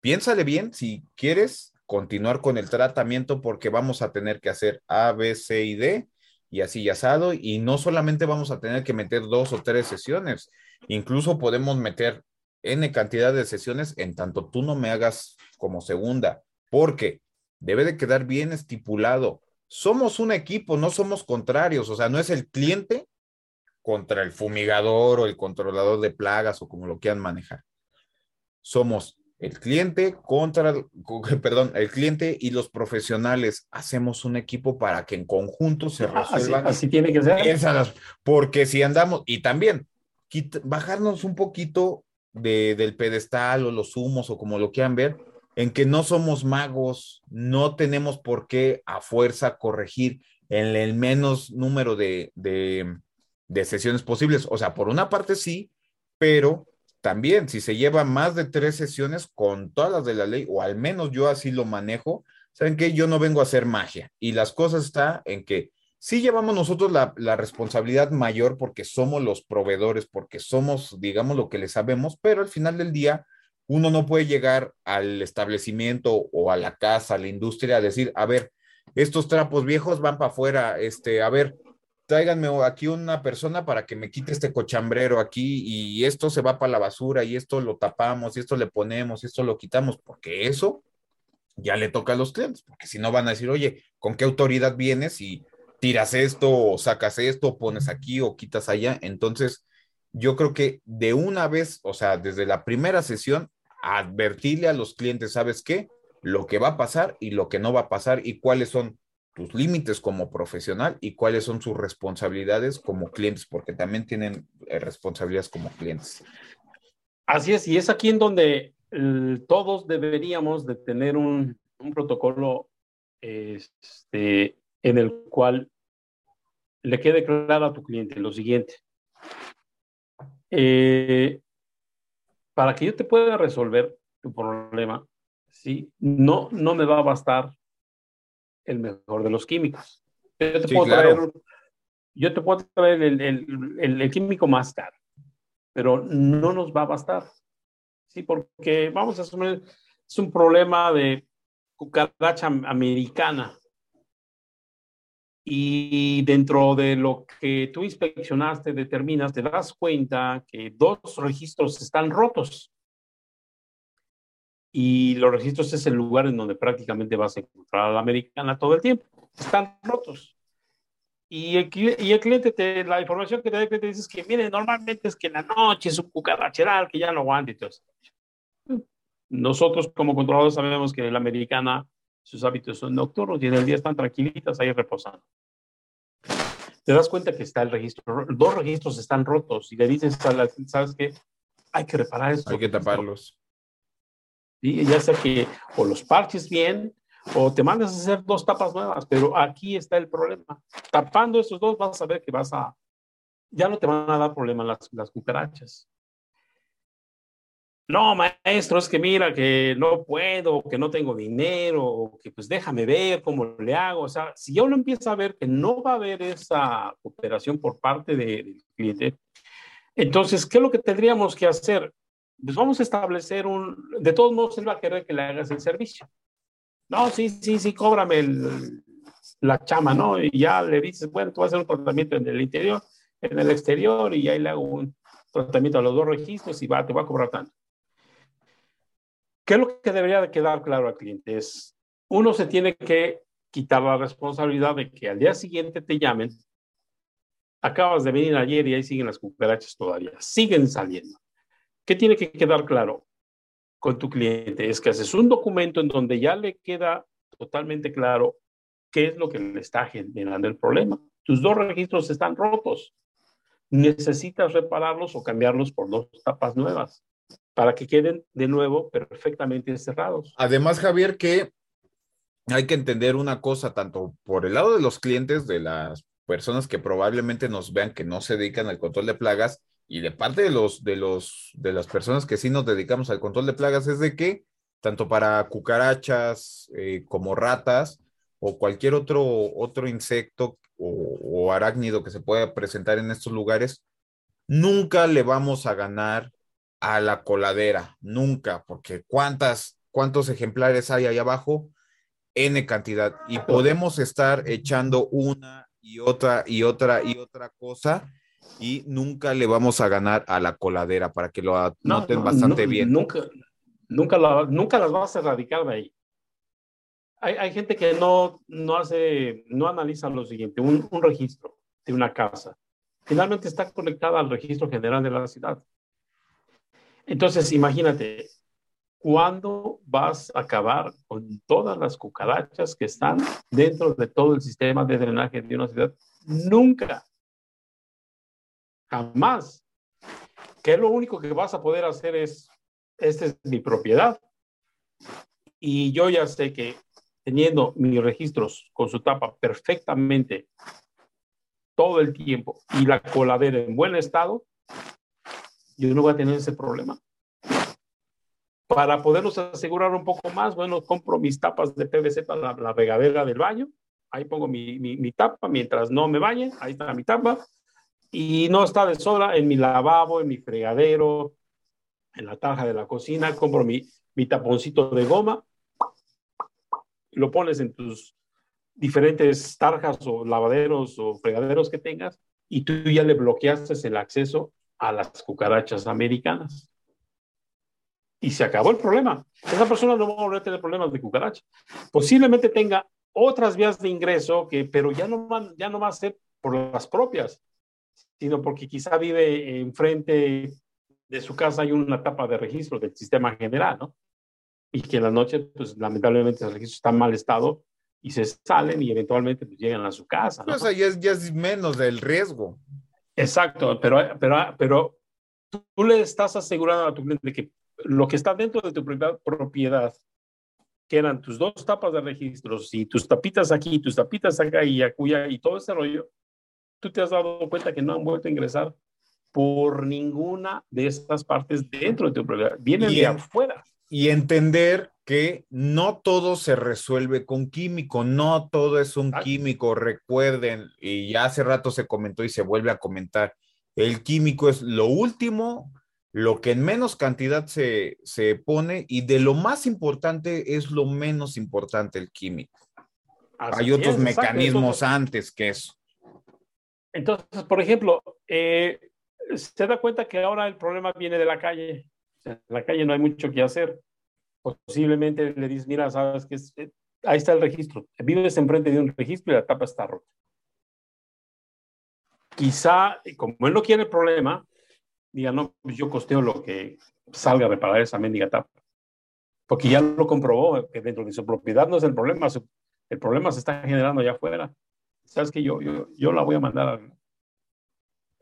piénsale bien si quieres continuar con el tratamiento porque vamos a tener que hacer A, B, C y D y así ya asado, y no solamente vamos a tener que meter dos o tres sesiones, incluso podemos meter N cantidad de sesiones en tanto tú no me hagas como segunda, porque debe de quedar bien estipulado. Somos un equipo, no somos contrarios, o sea, no es el cliente contra el fumigador o el controlador de plagas o como lo quieran manejar. Somos el cliente contra, (laughs) perdón, el cliente y los profesionales. Hacemos un equipo para que en conjunto se ah, resuelvan. Así, tiene que ser. porque si andamos, y también bajarnos un poquito de, del pedestal o los humos o como lo quieran ver, en que no somos magos, no tenemos por qué a fuerza corregir en el menos número de, de, de sesiones posibles. O sea, por una parte sí, pero también si se lleva más de tres sesiones con todas las de la ley, o al menos yo así lo manejo, saben que yo no vengo a hacer magia. Y las cosas está en que sí llevamos nosotros la, la, responsabilidad mayor porque somos los proveedores, porque somos, digamos, lo que le sabemos, pero al final del día uno no puede llegar al establecimiento o a la casa, a la industria, a decir, a ver, estos trapos viejos van para afuera, este, a ver, tráiganme aquí una persona para que me quite este cochambrero aquí y esto se va para la basura y esto lo tapamos y esto le ponemos y esto lo quitamos, porque eso ya le toca a los clientes, porque si no van a decir, oye, ¿con qué autoridad vienes y tiras esto o sacas esto, o pones aquí o quitas allá. Entonces, yo creo que de una vez, o sea, desde la primera sesión, advertirle a los clientes, ¿sabes qué? Lo que va a pasar y lo que no va a pasar y cuáles son tus límites como profesional y cuáles son sus responsabilidades como clientes, porque también tienen eh, responsabilidades como clientes. Así es, y es aquí en donde todos deberíamos de tener un, un protocolo este, en el cual le quede claro a tu cliente lo siguiente. Eh, para que yo te pueda resolver tu problema, ¿sí? no, no me va a bastar el mejor de los químicos. Yo te, puedo, traer, yo te puedo traer el, el, el, químico más caro, pero no nos va a bastar. Sí, porque vamos a asumir, es un problema de cucaracha americana y dentro de lo que tú inspeccionaste, determinas, te das cuenta que dos registros están rotos. Y los registros es el lugar en donde prácticamente vas a encontrar a la americana todo el tiempo. Están rotos. Y el, y el cliente, te, la información que te da el cliente dice que, mire, normalmente es que en la noche es un cucaracheral que ya no aguanta y todo eso. Nosotros como controladores sabemos que la americana sus hábitos son nocturnos y en el día están tranquilitas ahí reposando. Te das cuenta que está el registro, dos registros están rotos y le dices, ¿sabes qué? Hay que reparar esto. Hay que taparlos. Ya sea que o los parches bien o te mandas a hacer dos tapas nuevas, pero aquí está el problema. Tapando esos dos vas a ver que vas a, ya no te van a dar problema las, las cucarachas no, maestro, es que mira que no puedo, que no tengo dinero, que pues déjame ver cómo le hago. O sea, si ya uno empieza a ver que no va a haber esa cooperación por parte del cliente, entonces, ¿qué es lo que tendríamos que hacer? Pues vamos a establecer un, de todos modos, él va a querer que le hagas el servicio. No, sí, sí, sí, cóbrame el, la chama, ¿no? Y ya le dices, bueno, tú vas a hacer un tratamiento en el interior, en el exterior, y ahí le hago un tratamiento a los dos registros y va, te va a cobrar tanto. ¿Qué es lo que debería de quedar claro al cliente? Es, uno se tiene que quitar la responsabilidad de que al día siguiente te llamen, acabas de venir ayer y ahí siguen las cucarachas todavía, siguen saliendo. ¿Qué tiene que quedar claro con tu cliente? Es que haces un documento en donde ya le queda totalmente claro qué es lo que le está generando el problema. Tus dos registros están rotos. Necesitas repararlos o cambiarlos por dos tapas nuevas para que queden de nuevo perfectamente cerrados. Además, Javier, que hay que entender una cosa, tanto por el lado de los clientes, de las personas que probablemente nos vean que no se dedican al control de plagas, y de parte de los, de los, de las personas que sí nos dedicamos al control de plagas, es de que tanto para cucarachas eh, como ratas o cualquier otro, otro insecto o, o arácnido que se pueda presentar en estos lugares, nunca le vamos a ganar a la coladera, nunca, porque cuántas, cuántos ejemplares hay ahí abajo, N cantidad, y podemos estar echando una y otra y otra y otra cosa y nunca le vamos a ganar a la coladera para que lo noten bastante bien. Nunca, nunca, nunca las vas a erradicar de ahí. Hay, hay, gente que no, no hace, no analiza lo siguiente, un, un registro de una casa. Finalmente está conectada al registro general de la ciudad. Entonces, imagínate, ¿cuándo vas a acabar con todas las cucarachas que están dentro de todo el sistema de drenaje de una ciudad? Nunca. Jamás. que lo único que vas a poder hacer es, esta es mi propiedad. Y yo ya sé que teniendo mis registros con su tapa perfectamente todo el tiempo y la coladera en buen estado, yo no voy a tener ese problema. Para podernos asegurar un poco más, bueno, compro mis tapas de PVC para la, regadera del baño. Ahí pongo mi, mi, tapa mientras no me bañe. Ahí está mi tapa. Y no está de sobra en mi lavabo, en mi fregadero, en la tarja de la cocina. Compro mi, mi taponcito de goma. Lo pones en tus diferentes tarjas o lavaderos o fregaderos que tengas y tú ya le bloqueaste el acceso a las cucarachas americanas y se acabó el problema. Esa persona no va a volver a tener problemas de cucaracha. Posiblemente tenga otras vías de ingreso, que, pero ya no, van, ya no va a ser por las propias, sino porque quizá vive enfrente de su casa hay una tapa de registro del sistema general, ¿no? Y que en la noche, pues lamentablemente el registro está en mal estado y se salen y eventualmente pues, llegan a su casa. ¿no? Sea, ya es, ya es menos del riesgo. Exacto, pero, pero, pero tú le estás asegurando a tu cliente que lo que está dentro de tu propiedad, que eran tus dos tapas de registros y tus tapitas aquí, tus tapitas acá y acuya y todo ese rollo, tú te has dado cuenta que no han vuelto a ingresar por ninguna de estas partes dentro de tu propiedad. Vienen de afuera. Y entender que no todo se resuelve con químico, no todo es un químico, recuerden, y ya hace rato se comentó y se vuelve a comentar, el químico es lo último lo que en menos cantidad se, pone y de lo más importante es lo menos importante el químico. Hay otros mecanismos antes que eso. Entonces, por ejemplo, eh, se da cuenta que ahora el problema viene de la calle. En la calle no hay mucho que hacer. Posiblemente le dices, mira, sabes que eh, ahí está el registro. Vives enfrente de un registro y la tapa está rota. Quizá, como él no quiere el problema, diga, no, pues yo costeo lo que salga a reparar esa mendiga tapa. Porque ya lo comprobó, que dentro de su propiedad no es el problema, el problema se está generando allá afuera. Sabes que yo, yo, yo la voy a mandar a,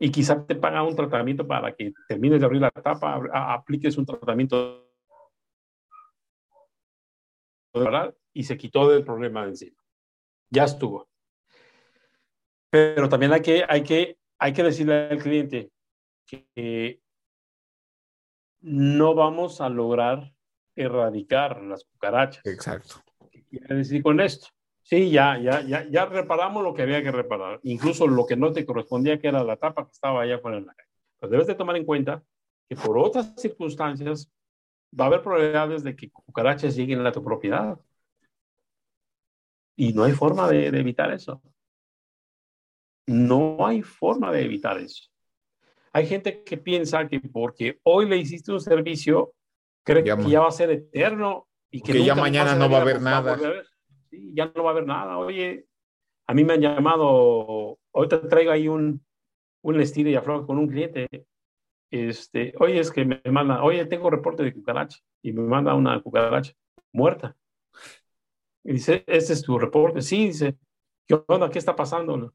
y quizá te paga un tratamiento para que termines de abrir la tapa, apliques un tratamiento y se quitó del problema de encima. Ya estuvo. Pero también hay que, hay que, hay que decirle al cliente, que no vamos a lograr erradicar las cucarachas. Exacto. ¿Qué quiere decir con esto? Sí, ya, ya, ya, ya reparamos lo que había que reparar, incluso lo que no te correspondía, que era la tapa que estaba allá fuera en la calle. Pero debes de tomar en cuenta que por otras circunstancias va a haber probabilidades de que cucarachas lleguen a tu propiedad. Y no hay forma de evitar eso. No hay forma de evitar eso. Hay gente que piensa que porque hoy le hiciste un servicio, cree que ya va a ser eterno y que, ya mañana no va a haber nada. Sí, ya no va a haber nada. Oye, a mí me han llamado, ahorita traigo ahí un, un estilo y afloja con un cliente. Este, oye, es que me manda, oye, tengo reporte de cucaracha y me manda una cucaracha muerta. Y dice, ¿este es tu reporte? Sí, dice, ¿qué onda? ¿Qué está pasando?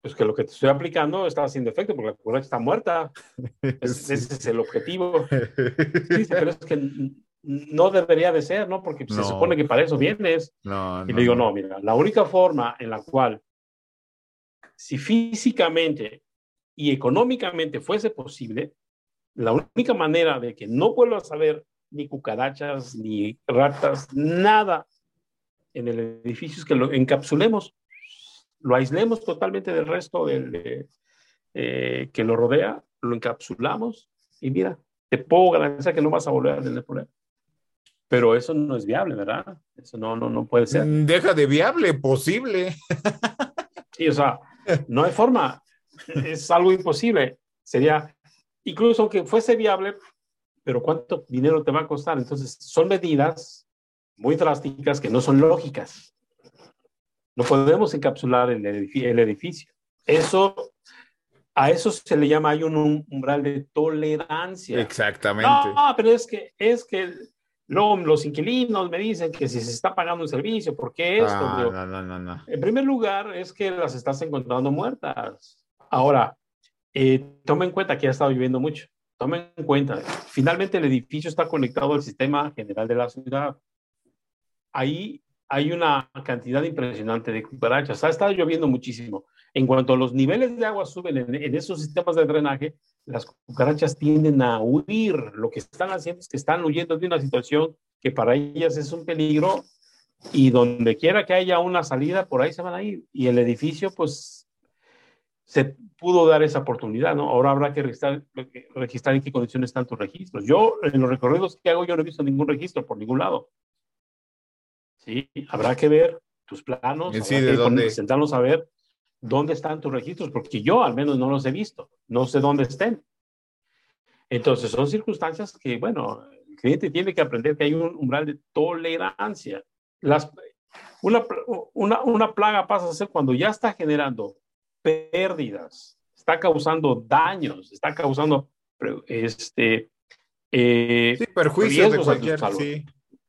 pues que lo que te estoy aplicando está haciendo efecto porque la cucaracha está muerta. (laughs) Ese es el objetivo. (laughs) Sí, pero es que no debería de ser, ¿no? Porque se supone que para eso vienes. y le digo, no, mira, la única forma en la cual, si físicamente y económicamente fuese posible, la única manera de que no vuelvas a ver ni cucarachas, ni ratas, nada en el edificio es que lo encapsulemos lo aislemos totalmente del resto del, eh, que lo rodea, lo encapsulamos y mira, te puedo garantizar que no vas a volver a tener problema. Pero eso no es viable, ¿verdad? Eso no, no, no puede ser. Mm, deja de viable, posible. Sí, o sea, no hay forma. Es algo imposible. Sería, incluso aunque fuese viable, pero ¿cuánto dinero te va a costar? Entonces, son medidas muy drásticas que no son lógicas. No podemos encapsular el edificio. Eso, a eso se le llama, hay un umbral de tolerancia. Exactamente. No, pero es que, es que los inquilinos me dicen que si se está pagando un servicio, ¿por qué esto? Ah, no, no, no, no. En primer lugar, es que las estás encontrando muertas. Ahora, eh, toma en cuenta que ha estado lloviendo mucho. Toma en cuenta, finalmente el edificio está conectado al sistema general de la ciudad. Ahí hay una cantidad impresionante de cucarachas. Ha estado lloviendo muchísimo. En cuanto los niveles de agua suben en, esos sistemas de drenaje, las cucarachas tienden a huir. Lo que están haciendo es que están huyendo de una situación que para ellas es un peligro y donde quiera que haya una salida, por ahí se van a ir. Y el edificio, pues, se pudo dar esa oportunidad, ¿no? Ahora habrá que registrar, registrar en qué condiciones están tus registros. Yo, en los recorridos que hago, yo no he visto ningún registro por ningún lado. Sí, habrá que ver tus planos, sí, ¿de dónde? sentarnos a ver dónde están tus registros, porque yo al menos no los he visto, no sé dónde estén. Entonces, son circunstancias que, bueno, el cliente tiene que aprender que hay un umbral de tolerancia. Las, una, una, una plaga pasa a ser cuando ya está generando pérdidas, está causando daños, está causando este, eh, sí, perjuicios de cualquier, sí.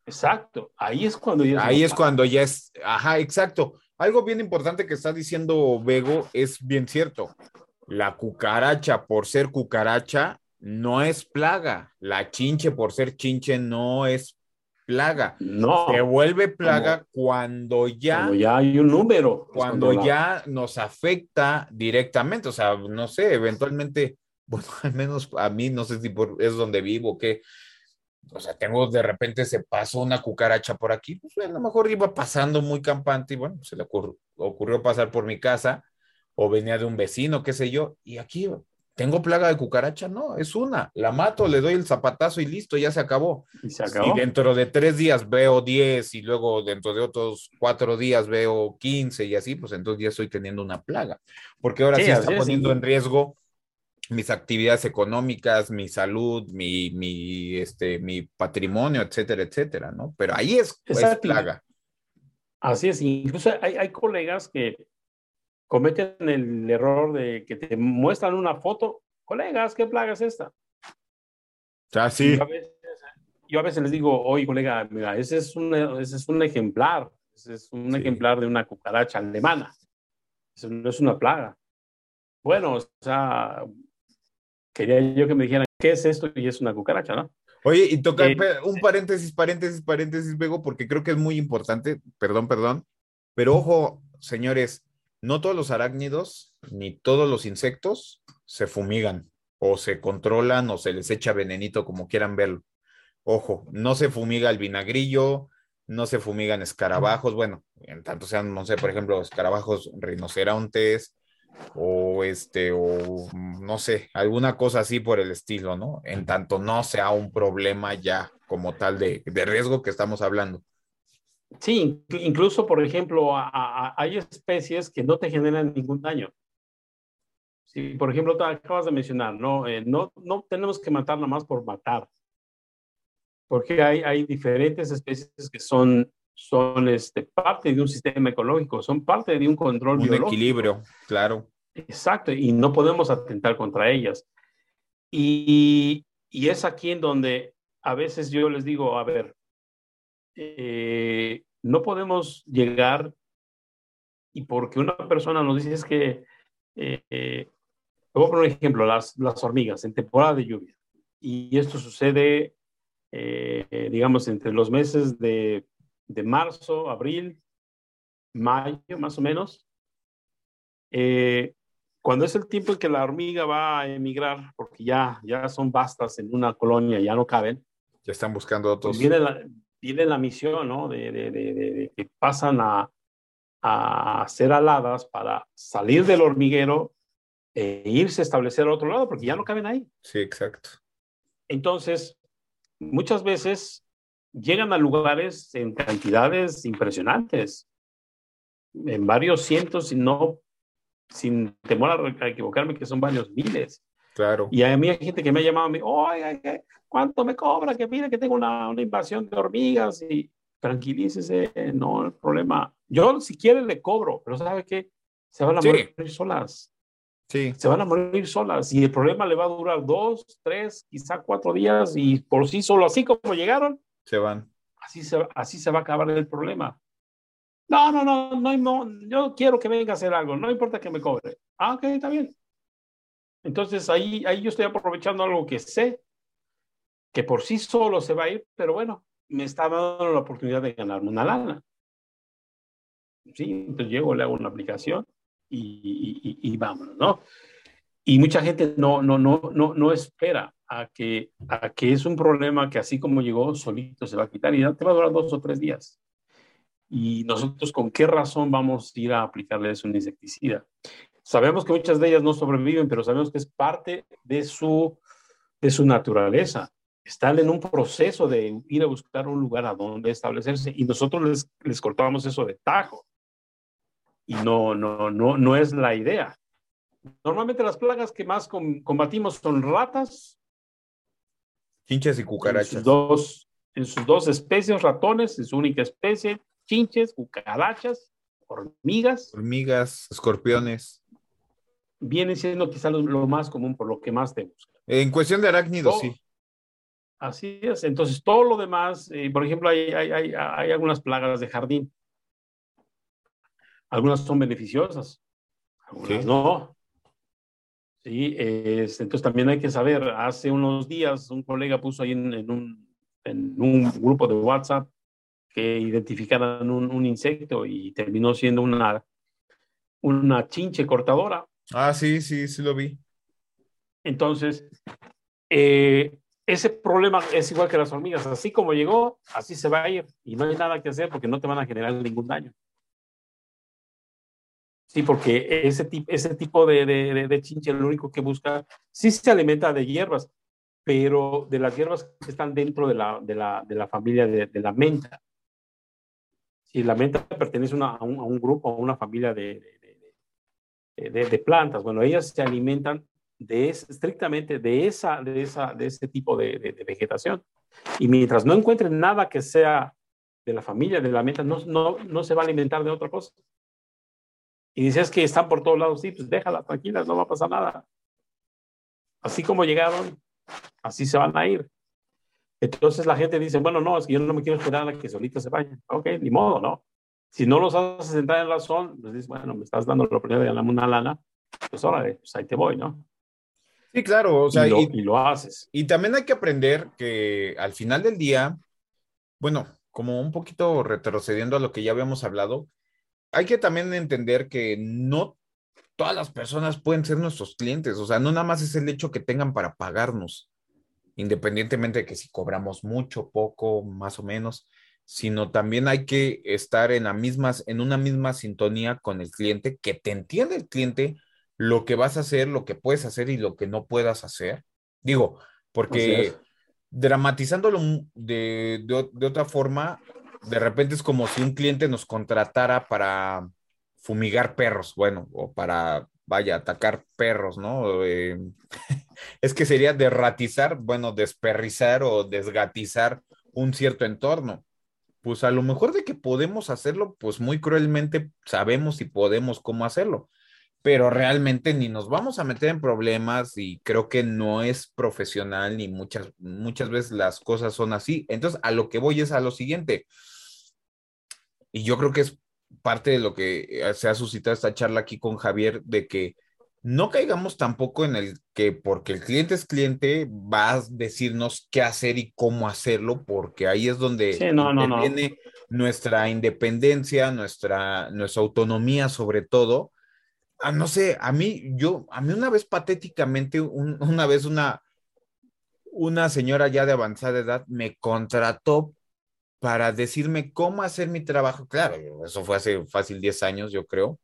Exacto, ahí es cuando ya es Ahí es cuando ya es, ajá, exacto. Algo bien importante que está diciendo Bego es bien cierto. La cucaracha, por ser cucaracha, no es plaga. La chinche, por ser chinche, no es plaga. No. Se vuelve plaga cuando ya. Cuando ya hay un número. Cuando, ya nos afecta directamente. O sea, no sé, eventualmente, (laughs) bueno, al menos a mí, no sé si es donde vivo o qué o sea, tengo de repente se pasó una cucaracha por aquí, pues a lo mejor iba pasando muy campante y bueno, se le ocurrió, pasar por mi casa o venía de un vecino, qué sé yo, y aquí tengo plaga de cucaracha, no, es una, la mato, le doy el zapatazo y listo, ya se acabó. Y se acabó. Y dentro de tres días veo diez y luego dentro de otros cuatro días veo quince y así, pues entonces ya estoy teniendo una plaga, porque ahora sí, está poniendo en riesgo mis actividades económicas, mi salud, mi, mi, este, mi patrimonio, etcétera, etcétera, ¿no? Pero ahí es, es plaga. Así es, incluso hay, hay colegas que cometen el error de que te muestran una foto, colegas, ¿qué plaga es esta? Ah, sí. Yo a, veces, les digo, oye, colega, mira, ese es un, ese es un ejemplar, ese es un ejemplar de una cucaracha alemana. Eso no es una plaga. Bueno, o sea, quería yo que me dijeran qué es esto y es una cucaracha, ¿no? Oye, y toca eh, un paréntesis, paréntesis, paréntesis, Bego, porque creo que es muy importante, perdón, perdón, pero ojo, señores, no todos los arácnidos ni todos los insectos se fumigan o se controlan o se les echa venenito, como quieran verlo. Ojo, no se fumiga el vinagrillo, no se fumigan escarabajos, bueno, en tanto sean, no sé, por ejemplo, escarabajos rinocerontes, o este, o no sé, alguna cosa así por el estilo, ¿no? En tanto no sea un problema ya como tal de, de riesgo que estamos hablando. Sí, incluso, por ejemplo, hay especies que no te generan ningún daño. Sí, por ejemplo, te acabas de mencionar, ¿no? Eh, no, no tenemos que matar nada más por matar, porque hay, hay diferentes especies que son son este, parte de un sistema ecológico, son parte de un control un equilibrio, claro. Exacto, y no podemos atentar contra ellas. Y, y, es aquí en donde a veces yo les digo, a ver, eh, no podemos llegar y porque una persona nos dice es que, eh, voy a poner un ejemplo, las, las hormigas en temporada de lluvia. Y esto sucede, eh, digamos, entre los meses de de marzo, abril, mayo, más o menos, eh, cuando es el tiempo en que la hormiga va a emigrar, porque ya, ya son bastas en una colonia, ya no caben. Ya están buscando otros. Viene la, viene la misión, ¿no? De, de, de, que pasan a, a ser aladas para salir del hormiguero e irse a establecer a otro lado, porque ya no caben ahí. Sí, exacto. Entonces, muchas veces llegan a lugares en cantidades impresionantes, en varios cientos, y no, sin temor a, equivocarme, que son varios miles. Claro. Y a mí hay gente que me ha llamado, me, oye, ¿cuánto me cobra? Que mire que tengo una, una invasión de hormigas y tranquilícese, no el problema. Yo si quiere le cobro, pero ¿sabe qué? Se van a morir solas. Sí. Se van a morir solas y el problema le va a durar dos, tres, quizá cuatro días y por sí solo, así como llegaron, se van. Así se, así se va a acabar el problema. No, no, no, no, no, yo quiero que venga a hacer algo, no importa que me cobre. Ah, ok, está bien. Entonces ahí, ahí yo estoy aprovechando algo que sé, que por sí solo se va a ir, pero bueno, me está dando la oportunidad de ganarme una lana. Sí, entonces llego, le hago una aplicación y, y, y, vámonos, ¿no? Y mucha gente no, no, no, no, no espera a que, a que es un problema que así como llegó, solito se va a quitar y te va a durar dos o tres días. Y nosotros, ¿con qué razón vamos a ir a aplicarles un insecticida? Sabemos que muchas de ellas no sobreviven, pero sabemos que es parte de su, de su naturaleza están en un proceso de ir a buscar un lugar a donde establecerse y nosotros les, les cortamos eso de tajo. Y no, no, no, no es la idea. Normalmente las plagas que más combatimos son ratas. Chinches y cucarachas. En sus, dos, en sus dos especies, ratones, en su única especie, chinches, cucarachas, hormigas. Hormigas, escorpiones. Vienen siendo quizá lo, más común por lo que más te buscan. En cuestión de arácnidos, sí. Así es. Entonces, todo lo demás, eh, por ejemplo, hay, hay, hay, hay, algunas plagas de jardín. Algunas son beneficiosas, algunas no. Sí, entonces también hay que saber, hace unos días un colega puso ahí en, un, en un, grupo de WhatsApp que identificaran un, un, insecto y terminó siendo una, una chinche cortadora. Ah, sí, sí, sí lo vi. Entonces, eh, ese problema es igual que las hormigas, así como llegó, así se va a ir y no hay nada que hacer porque no te van a generar ningún daño. Sí, porque ese, ese tipo de, de, de, chinche lo único que busca, sí se alimenta de hierbas, pero de las hierbas que están dentro de la, de la, de la familia de, la menta. Si la menta pertenece a, un, a, un, grupo, a una familia de, de plantas, bueno, ellas se alimentan de estrictamente de, esa, de, esa, de ese tipo de, de, vegetación. Y mientras no encuentren nada que sea de la familia, de la meta, no, no, no se va a alimentar de otra cosa. Y dices que están por todos lados, sí, pues déjalas tranquilas, no va a pasar nada. Así como llegaron, así se van a ir. Entonces la gente dice, bueno, no, es que yo no me quiero esperar a que solitas se vayan. Ok, ni modo, ¿no? Si no los haces entrar en razón, pues dices, bueno, me estás dando la oportunidad de ganarme una lana, pues órale, pues ahí te voy, ¿no? Sí, claro, o sea, y lo, haces. Y también hay que aprender que al final del día, bueno, como un poquito retrocediendo a lo que ya habíamos hablado, hay que también entender que no todas las personas pueden ser nuestros clientes, o sea, no nada más es el hecho que tengan para pagarnos, independientemente de que si cobramos mucho, poco, más o menos, sino también hay que estar en la misma, en una misma sintonía con el cliente, que te entiende el cliente lo que vas a hacer, lo que puedes hacer y lo que no puedas hacer. Digo, porque dramatizándolo de, de, otra forma, de repente es como si un cliente nos contratara para fumigar perros, bueno, o para, vaya, atacar perros, ¿no? Eh, (laughs) es que sería derratizar, bueno, desperrizar o desgatizar un cierto entorno. Pues a lo mejor de que podemos hacerlo, pues muy cruelmente sabemos y podemos cómo hacerlo pero realmente ni nos vamos a meter en problemas y creo que no es profesional ni muchas, muchas veces las cosas son así. Entonces, a lo que voy es a lo siguiente. Y yo creo que es parte de lo que eh, se ha suscitado esta charla aquí con Javier, de que no caigamos tampoco en el que porque el cliente es cliente, va a decirnos qué hacer y cómo hacerlo, porque ahí es donde viene nuestra independencia, nuestra, nuestra autonomía sobre todo. Ah, no sé, a mí, yo, a mí una vez patéticamente, una vez una, una señora ya de avanzada edad me contrató para decirme cómo hacer mi trabajo. Claro, eso fue hace fácil 10 años, yo creo.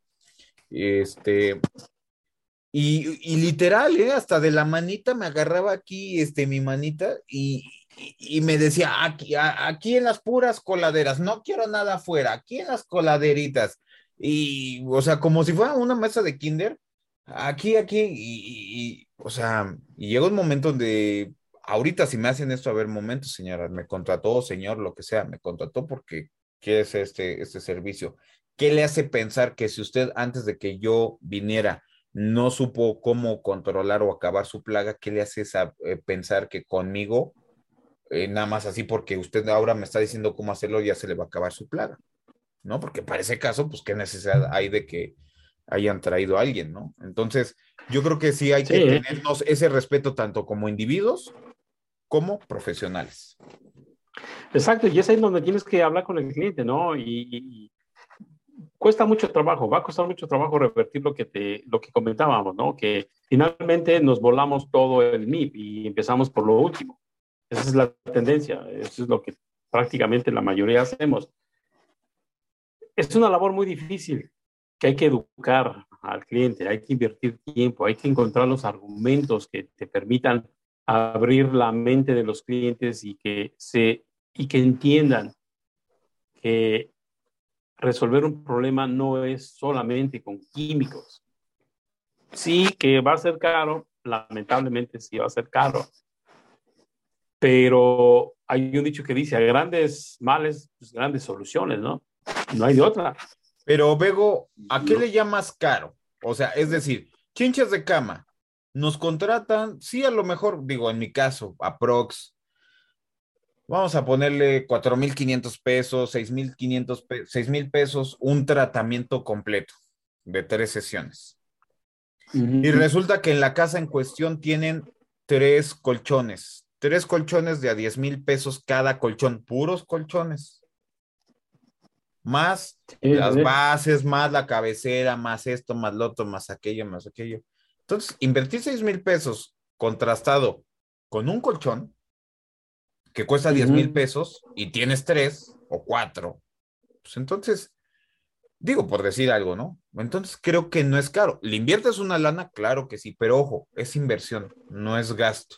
Este, y, literal, ¿eh? hasta de la manita me agarraba aquí, este, mi manita y, me decía, aquí, aquí en las puras coladeras, no quiero nada afuera, aquí en las coladeritas. Y, o sea, como si fuera una mesa de kinder, aquí, aquí, y, o sea, y llega un momento donde, ahorita si me hacen esto, a ver, momento, señora, me contrató, señor, lo que sea, me contrató porque quiere hacer este, este servicio. ¿Qué le hace pensar que si usted antes de que yo viniera no supo cómo controlar o acabar su plaga, qué le hace eh, pensar que conmigo, eh, nada más así porque usted ahora me está diciendo cómo hacerlo, ya se le va a acabar su plaga? ¿no? Porque para ese caso, pues qué necesidad hay de que hayan traído a alguien, ¿no? Entonces, yo creo que sí hay que tenernos ese respeto tanto como individuos como profesionales. Exacto, y es ahí donde tienes que hablar con el cliente, ¿no? Y, cuesta mucho trabajo, va a costar mucho trabajo revertir lo que, te, lo que comentábamos, ¿no? Que finalmente nos volamos todo el MIP y empezamos por lo último. Esa es la tendencia, eso es lo que prácticamente la mayoría hacemos. Es una labor muy difícil, que hay que educar al cliente, hay que invertir tiempo, hay que encontrar los argumentos que te permitan abrir la mente de los clientes y que, se, y que entiendan que resolver un problema no es solamente con químicos. Sí que va a ser caro, lamentablemente sí va a ser caro, pero hay un dicho que dice, a grandes males, pues grandes soluciones, ¿no? No hay de otra. Pero, Bego, ¿a qué le llamas caro? O sea, es decir, chinchas de cama, nos contratan, sí, a lo mejor, digo, en mi caso, aprox, vamos a ponerle 4.500 pesos, 6.500 pesos, mil pesos, un tratamiento completo de tres sesiones. Y resulta que en la casa en cuestión tienen tres colchones, tres colchones de a 10 mil pesos cada colchón, puros colchones. Más las bases, más la cabecera, más esto, más lo otro, más aquello, más aquello. Entonces, invertir 6 mil pesos contrastado con un colchón que cuesta 10 mil pesos y tienes tres o cuatro, pues entonces, digo por decir algo, ¿no? Entonces creo que no es caro. ¿Le inviertes una lana? Claro que sí, pero ojo, es inversión, no es gasto.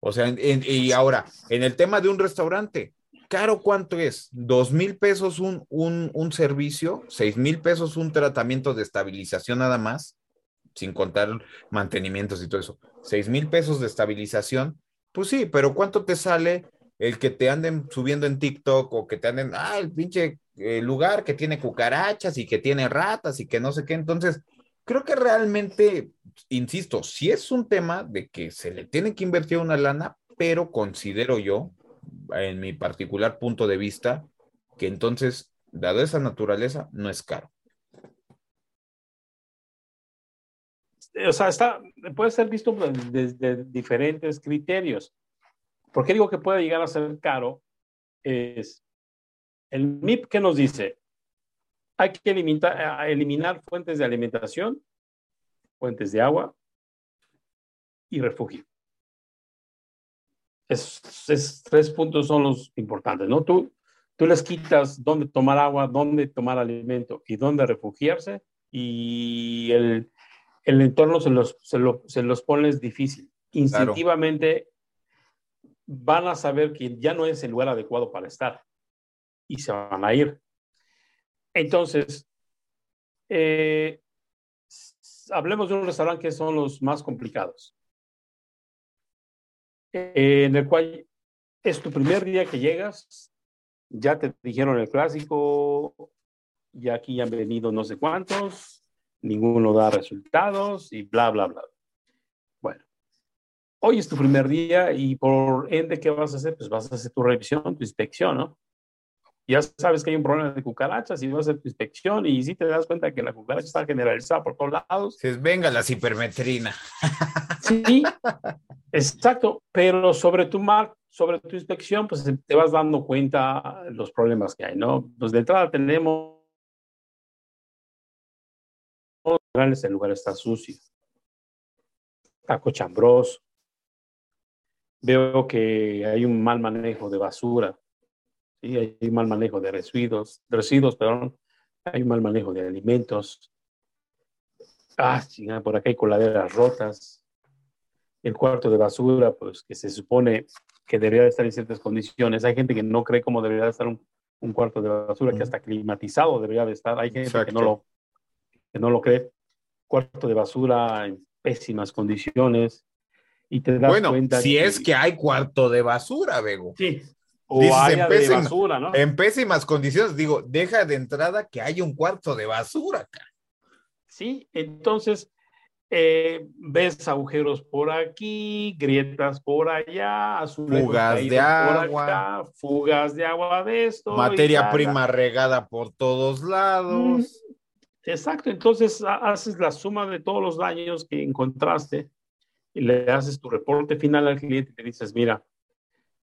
O sea, y ahora, en el tema de un restaurante, ¿caro cuánto es? ¿Dos mil pesos un, un, un servicio? ¿Seis mil pesos un tratamiento de estabilización nada más? Sin contar mantenimientos y todo eso, seis mil pesos de estabilización, pues sí, pero ¿cuánto te sale el que te anden subiendo en TikTok o que te anden, ah, el pinche eh, lugar que tiene cucarachas y que tiene ratas y que no sé qué? Entonces, creo que realmente, insisto, si es un tema de que se le tiene que invertir una lana, pero considero yo, en mi particular punto de vista, que entonces, dado esa naturaleza, no es caro. O sea, está, puede ser visto desde diferentes criterios. ¿Por qué digo que puede llegar a ser caro? Es el MIP que nos dice, hay que eliminar, eliminar fuentes de alimentación, fuentes de agua y refugio. Esos tres puntos son los importantes, ¿no? Tú, tú les quitas dónde tomar agua, dónde tomar alimento y dónde refugiarse y el, el entorno se los, se, se los pones difícil. Instintivamente van a saber que ya no es el lugar adecuado para estar y se van a ir. Entonces, eh, hablemos de un restaurante que son los más complicados, eh, en el cual es tu primer día que llegas, ya te dijeron el clásico, ya aquí han venido no sé cuántos, ninguno da resultados y bla, bla, bla. Bueno, hoy es tu primer día y por ende, ¿qué vas a hacer? Pues vas a hacer tu revisión, tu inspección, ¿no? Ya sabes que hay un problema de cucarachas y vas a hacer tu inspección y si te das cuenta que la cucaracha está generalizada por todos lados. Dices, venga la cipermetrina. Sí, exacto, pero sobre tu mar, sobre tu inspección, pues te vas dando cuenta los problemas que hay, ¿no? Pues de entrada tenemos el lugar está sucio, está cochambroso. Veo que hay un mal manejo de basura, ¿sí? hay un mal manejo de residuos, residuos, perdón, hay un mal manejo de alimentos. Ah, por acá hay coladeras rotas. El cuarto de basura, pues que se supone que debería estar en ciertas condiciones. Hay gente que no cree cómo debería estar un, un cuarto de basura, que hasta climatizado debería de estar. Hay gente que no, lo, que no lo cree cuarto de basura en pésimas condiciones y te das bueno, cuenta si es que hay cuarto de basura, Bego. Sí. O en, pésimas, basura, ¿no? en pésimas condiciones, digo, deja de entrada que hay un cuarto de basura. Acá. Sí, entonces eh, ves agujeros por aquí, grietas por allá, fugas de agua, fugas de agua de esto. Materia prima regada por todos lados. Exacto, entonces haces la suma de todos los daños que encontraste y le haces tu reporte final al cliente y le dices, mira,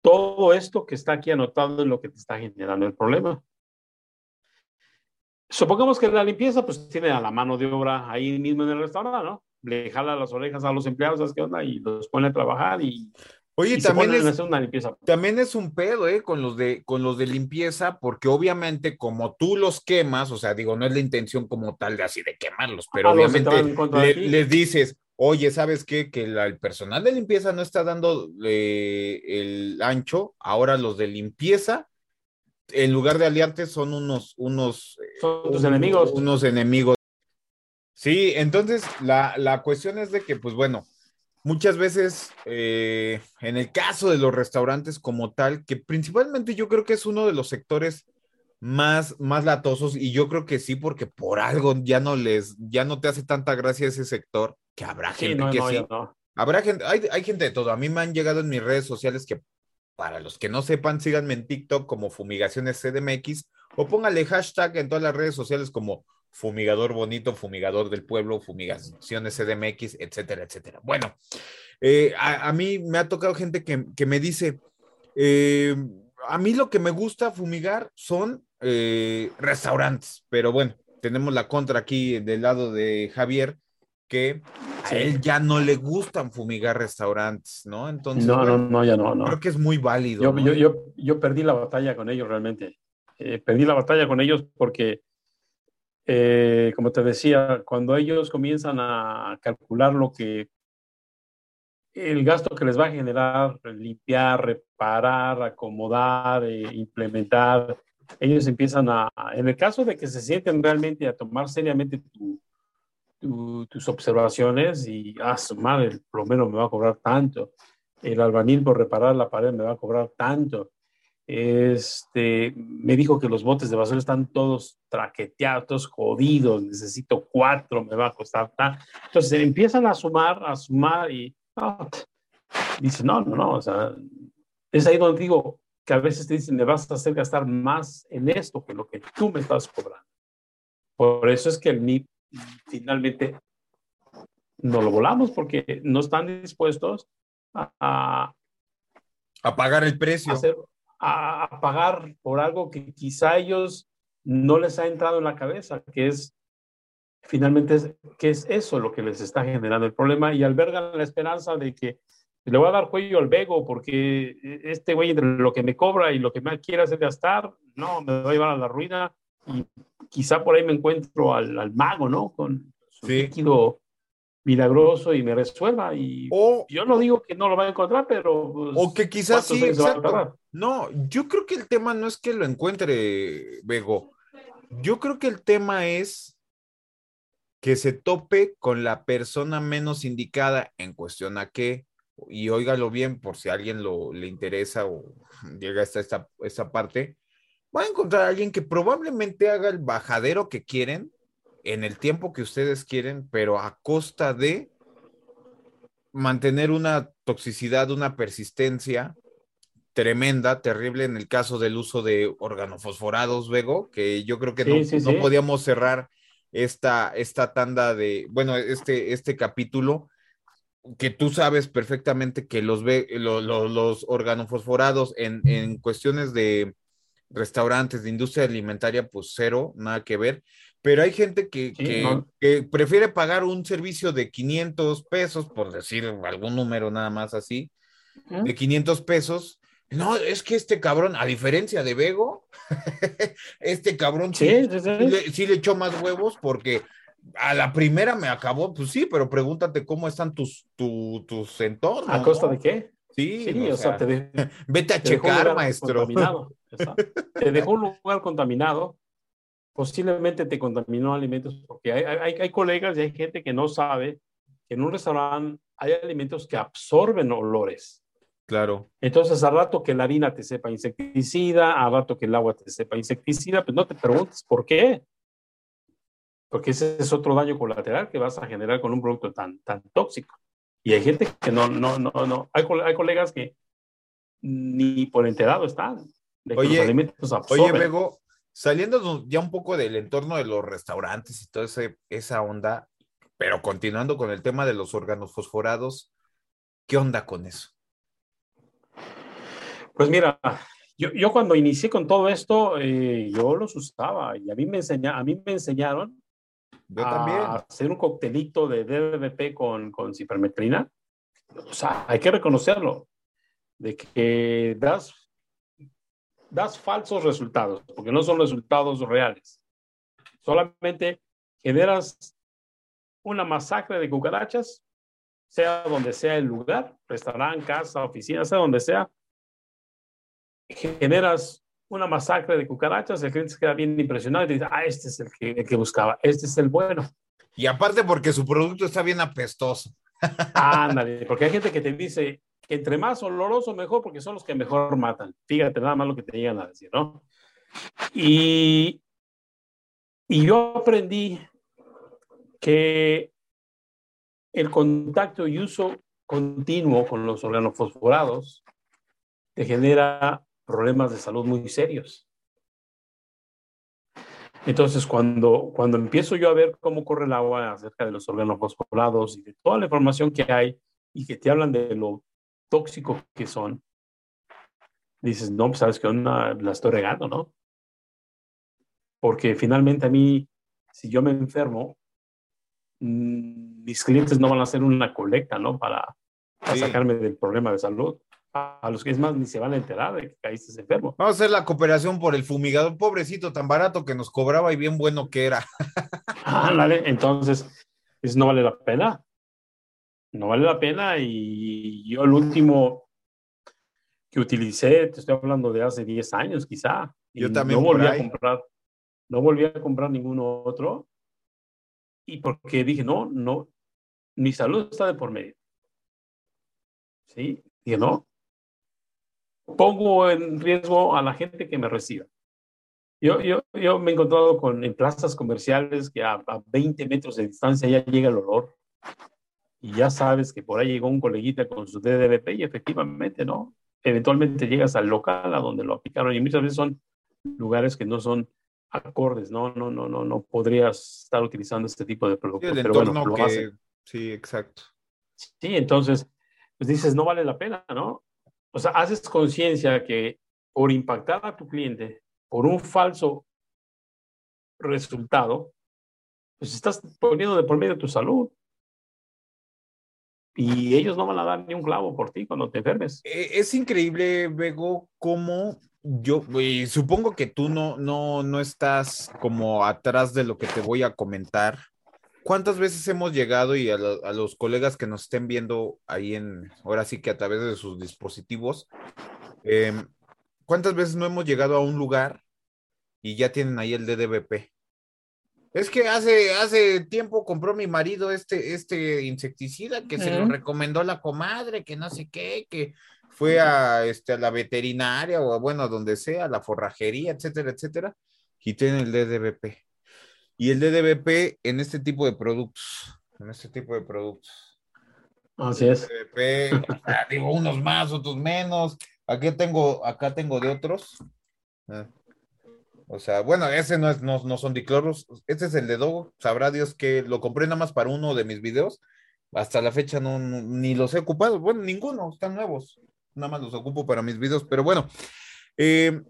todo esto que está aquí anotado es lo que te está generando el problema. Supongamos que la limpieza pues tiene a la mano de obra ahí mismo en el restaurante, ¿no? Le jala las orejas a los empleados, ¿sabes qué onda? Y los pone a trabajar y... Oye, también, es, una limpieza. también es un pedo, ¿eh? Con los, de, con los de limpieza, porque obviamente como tú los quemas, o sea, digo, no es la intención como tal de así de quemarlos, pero obviamente les dices, oye, ¿sabes qué? Que el personal de limpieza no está dando eh, el ancho, ahora los de limpieza, en lugar de aliarte, son unos, unos, son tus enemigos. Unos enemigos. Sí, entonces la, la, cuestión es de que, pues bueno, muchas veces eh, en el caso de los restaurantes como tal, que principalmente yo creo que es uno de los sectores más, más latosos y yo creo que sí, porque por algo ya no les, ya no te hace tanta gracia ese sector que habrá gente que sí. Habrá gente, hay, hay gente de todo. A mí me han llegado en mis redes sociales que, para los que no sepan, síganme en TikTok como Fumigaciones CDMX o póngale hashtag en todas las redes sociales como Fumigador Bonito, Fumigador del Pueblo, Fumigaciones CDMX, etcétera, etcétera. Bueno, eh, a, mí me ha tocado gente que, que me dice, eh, a mí lo que me gusta fumigar son eh, restaurantes, pero bueno, tenemos la contra aquí del lado de Javier, que a él ya no le gustan fumigar restaurantes, ¿no? Entonces, no, no, no, ya no, no. Creo que es muy válido. Yo, yo, yo, yo perdí la batalla con ellos realmente. Eh, perdí la batalla con ellos porque, eh, como te decía, cuando ellos comienzan a calcular lo que el gasto que les va a generar limpiar, reparar, acomodar, implementar, ellos empiezan a, en el caso de que se sienten realmente a tomar seriamente tu, tus observaciones y, ah, el plomero me va a cobrar tanto, el albañil por reparar la pared me va a cobrar tanto. Este, me dijo que los botes de basura están todos traqueteados, todos jodidos, necesito cuatro, me va a costar tanto. Entonces empiezan a sumar, a sumar y ah, dice, no, no, no, o sea, es ahí donde digo que a veces te dicen, me vas a hacer gastar más en esto que lo que tú me estás cobrando. Por eso es que el NIP finalmente no lo volamos porque no están dispuestos a, a, pagar el precio. A, pagar por algo que quizá ellos no les ha entrado en la cabeza, que es finalmente es, que es eso lo que les está generando el problema y albergan la esperanza de que le voy a dar cuello al Bego porque este güey entre lo que me cobra y lo que me quiere hacer gastar, no, me va a llevar a la ruina y quizá por ahí me encuentro al, mago, ¿no? Con su líquido milagroso y me resuelva. Y yo no digo que no lo va a encontrar, pero. Pues, o que quizás sí, exacto. No, yo creo que el tema no es que lo encuentre, Bego. Yo creo que el tema es que se tope con la persona menos indicada en cuestión a qué, y óigalo bien por si a alguien lo, le interesa o llega hasta esta, esta parte, van a encontrar a alguien que probablemente haga el bajadero que quieren en el tiempo que ustedes quieren, pero a costa de mantener una toxicidad, una persistencia tremenda, terrible en el caso del uso de organofosforados, Vego, que yo creo que no, podíamos cerrar esta, esta tanda de, bueno, este, este capítulo, que tú sabes perfectamente que los, los, los organofosforados en, en cuestiones de restaurantes, de industria alimentaria, pues cero, nada que ver. Pero hay gente que, que, prefiere pagar un servicio de 500 pesos, por decir algún número nada más así, de 500 pesos. No, es que este cabrón, a diferencia de Bego, (laughs) este cabrón sí, sí, le, echó más huevos porque a la primera me acabó, pues sí, pero pregúntate cómo están tus, tus entornos. ¿A costa de qué? Sí, o, sea, te (laughs) vete a checar, maestro. (laughs) te dejó un lugar contaminado, posiblemente te contaminó alimentos, porque hay, hay, colegas y hay gente que no sabe que en un restaurante hay alimentos que absorben olores. Claro. Entonces, a rato que la harina te sepa insecticida, a rato que el agua te sepa insecticida, pues no te preguntes por qué. Porque ese es otro daño colateral que vas a generar con un producto tan, tan tóxico. Y hay gente que no, no, no, no. Hay, hay colegas que ni por enterado están. oye, oye, Bego, saliendo ya un poco del entorno de los restaurantes y toda esa onda, pero continuando con el tema de los órganos fosforados, ¿qué onda con eso? Pues mira, yo, cuando inicié con todo esto, eh, yo los usaba y a mí me, enseña, a mí me enseñaron a hacer un coctelito de DDP con, con cipermetrina. O sea, hay que reconocerlo, de que das, das falsos resultados, porque no son resultados reales. Solamente generas una masacre de cucarachas, sea donde sea el lugar, restaurante, casa, oficina, sea donde sea, generas una masacre de cucarachas, el cliente se queda bien impresionado y dice, ah, este es el que, el que buscaba, este es el bueno. Y aparte porque su producto está bien apestoso. Ándale, porque hay gente que te dice entre más oloroso mejor porque son los que mejor matan. Fíjate nada más lo que te llegan a decir, ¿no? Y, y yo aprendí que el contacto y uso continuo con los organofosforados te genera problemas de salud muy serios. Entonces, cuando, cuando empiezo yo a ver cómo corre el agua acerca de los órganos fosforados y de toda la información que hay y que te hablan de lo tóxico que son, dices, no, pues sabes que una la estoy regando, ¿no? Porque finalmente a mí, si yo me enfermo, mm, mis clientes no van a hacer una colecta, ¿no? Para, sacarme del problema de salud a los que es más ni se van a enterar de que caíste enfermo. Vamos a hacer la cooperación por el fumigador, pobrecito, tan barato que nos cobraba y bien bueno que era. ah, vale, entonces, eso no vale la pena. No vale la pena y yo el último que utilicé, te estoy hablando de hace 10 años quizá. Yo también no volví a comprar, no volví a comprar ninguno otro. Y porque dije, no, no, mi salud está de por medio. Sí, dije, no, pongo en riesgo a la gente que me reciba. Yo, yo, yo me he encontrado con, en plazas comerciales que a, a 20 metros de distancia ya llega el olor y ya sabes que por ahí llegó un coleguita con su DDBP y efectivamente, ¿no? Eventualmente llegas al local a donde lo aplicaron y muchas veces son lugares que no son acordes, ¿no? No, no, no, no podrías estar utilizando este tipo de productos. pero bueno, lo que... Sí, exacto. Sí, entonces, pues dices, no vale la pena, ¿no? O sea, haces conciencia que por impactar a tu cliente por un falso resultado, pues estás poniendo de por medio tu salud. Y ellos no van a dar ni un clavo por ti cuando te enfermes. E, es increíble, Bego, cómo yo, supongo que tú no, no, no estás como atrás de lo que te voy a comentar, ¿Cuántas veces hemos llegado y a, los colegas que nos estén viendo ahí en, ahora sí que a través de sus dispositivos, em, cuántas veces no hemos llegado a un lugar y ya tienen ahí el DDBP? Es que hace, hace tiempo compró mi marido este, este insecticida que se lo recomendó la comadre, que no sé qué, que fue a, este, a la veterinaria o bueno, a donde sea, a la forrajería, etcétera, etcétera, y tiene el DDBP y el DDBP en este tipo de productos. En este tipo de productos. Así es. DDBP, digo, unos más, otros menos. Aquí tengo, acá tengo de otros. O sea, bueno, ese no, es, no, son dicloros. Este es el de Dogo. Sabrá Dios que lo compré nada más para uno de mis videos. Hasta la fecha no, ni los he ocupado. Bueno, ninguno, están nuevos. Nada más los ocupo para mis videos. Pero bueno, eh,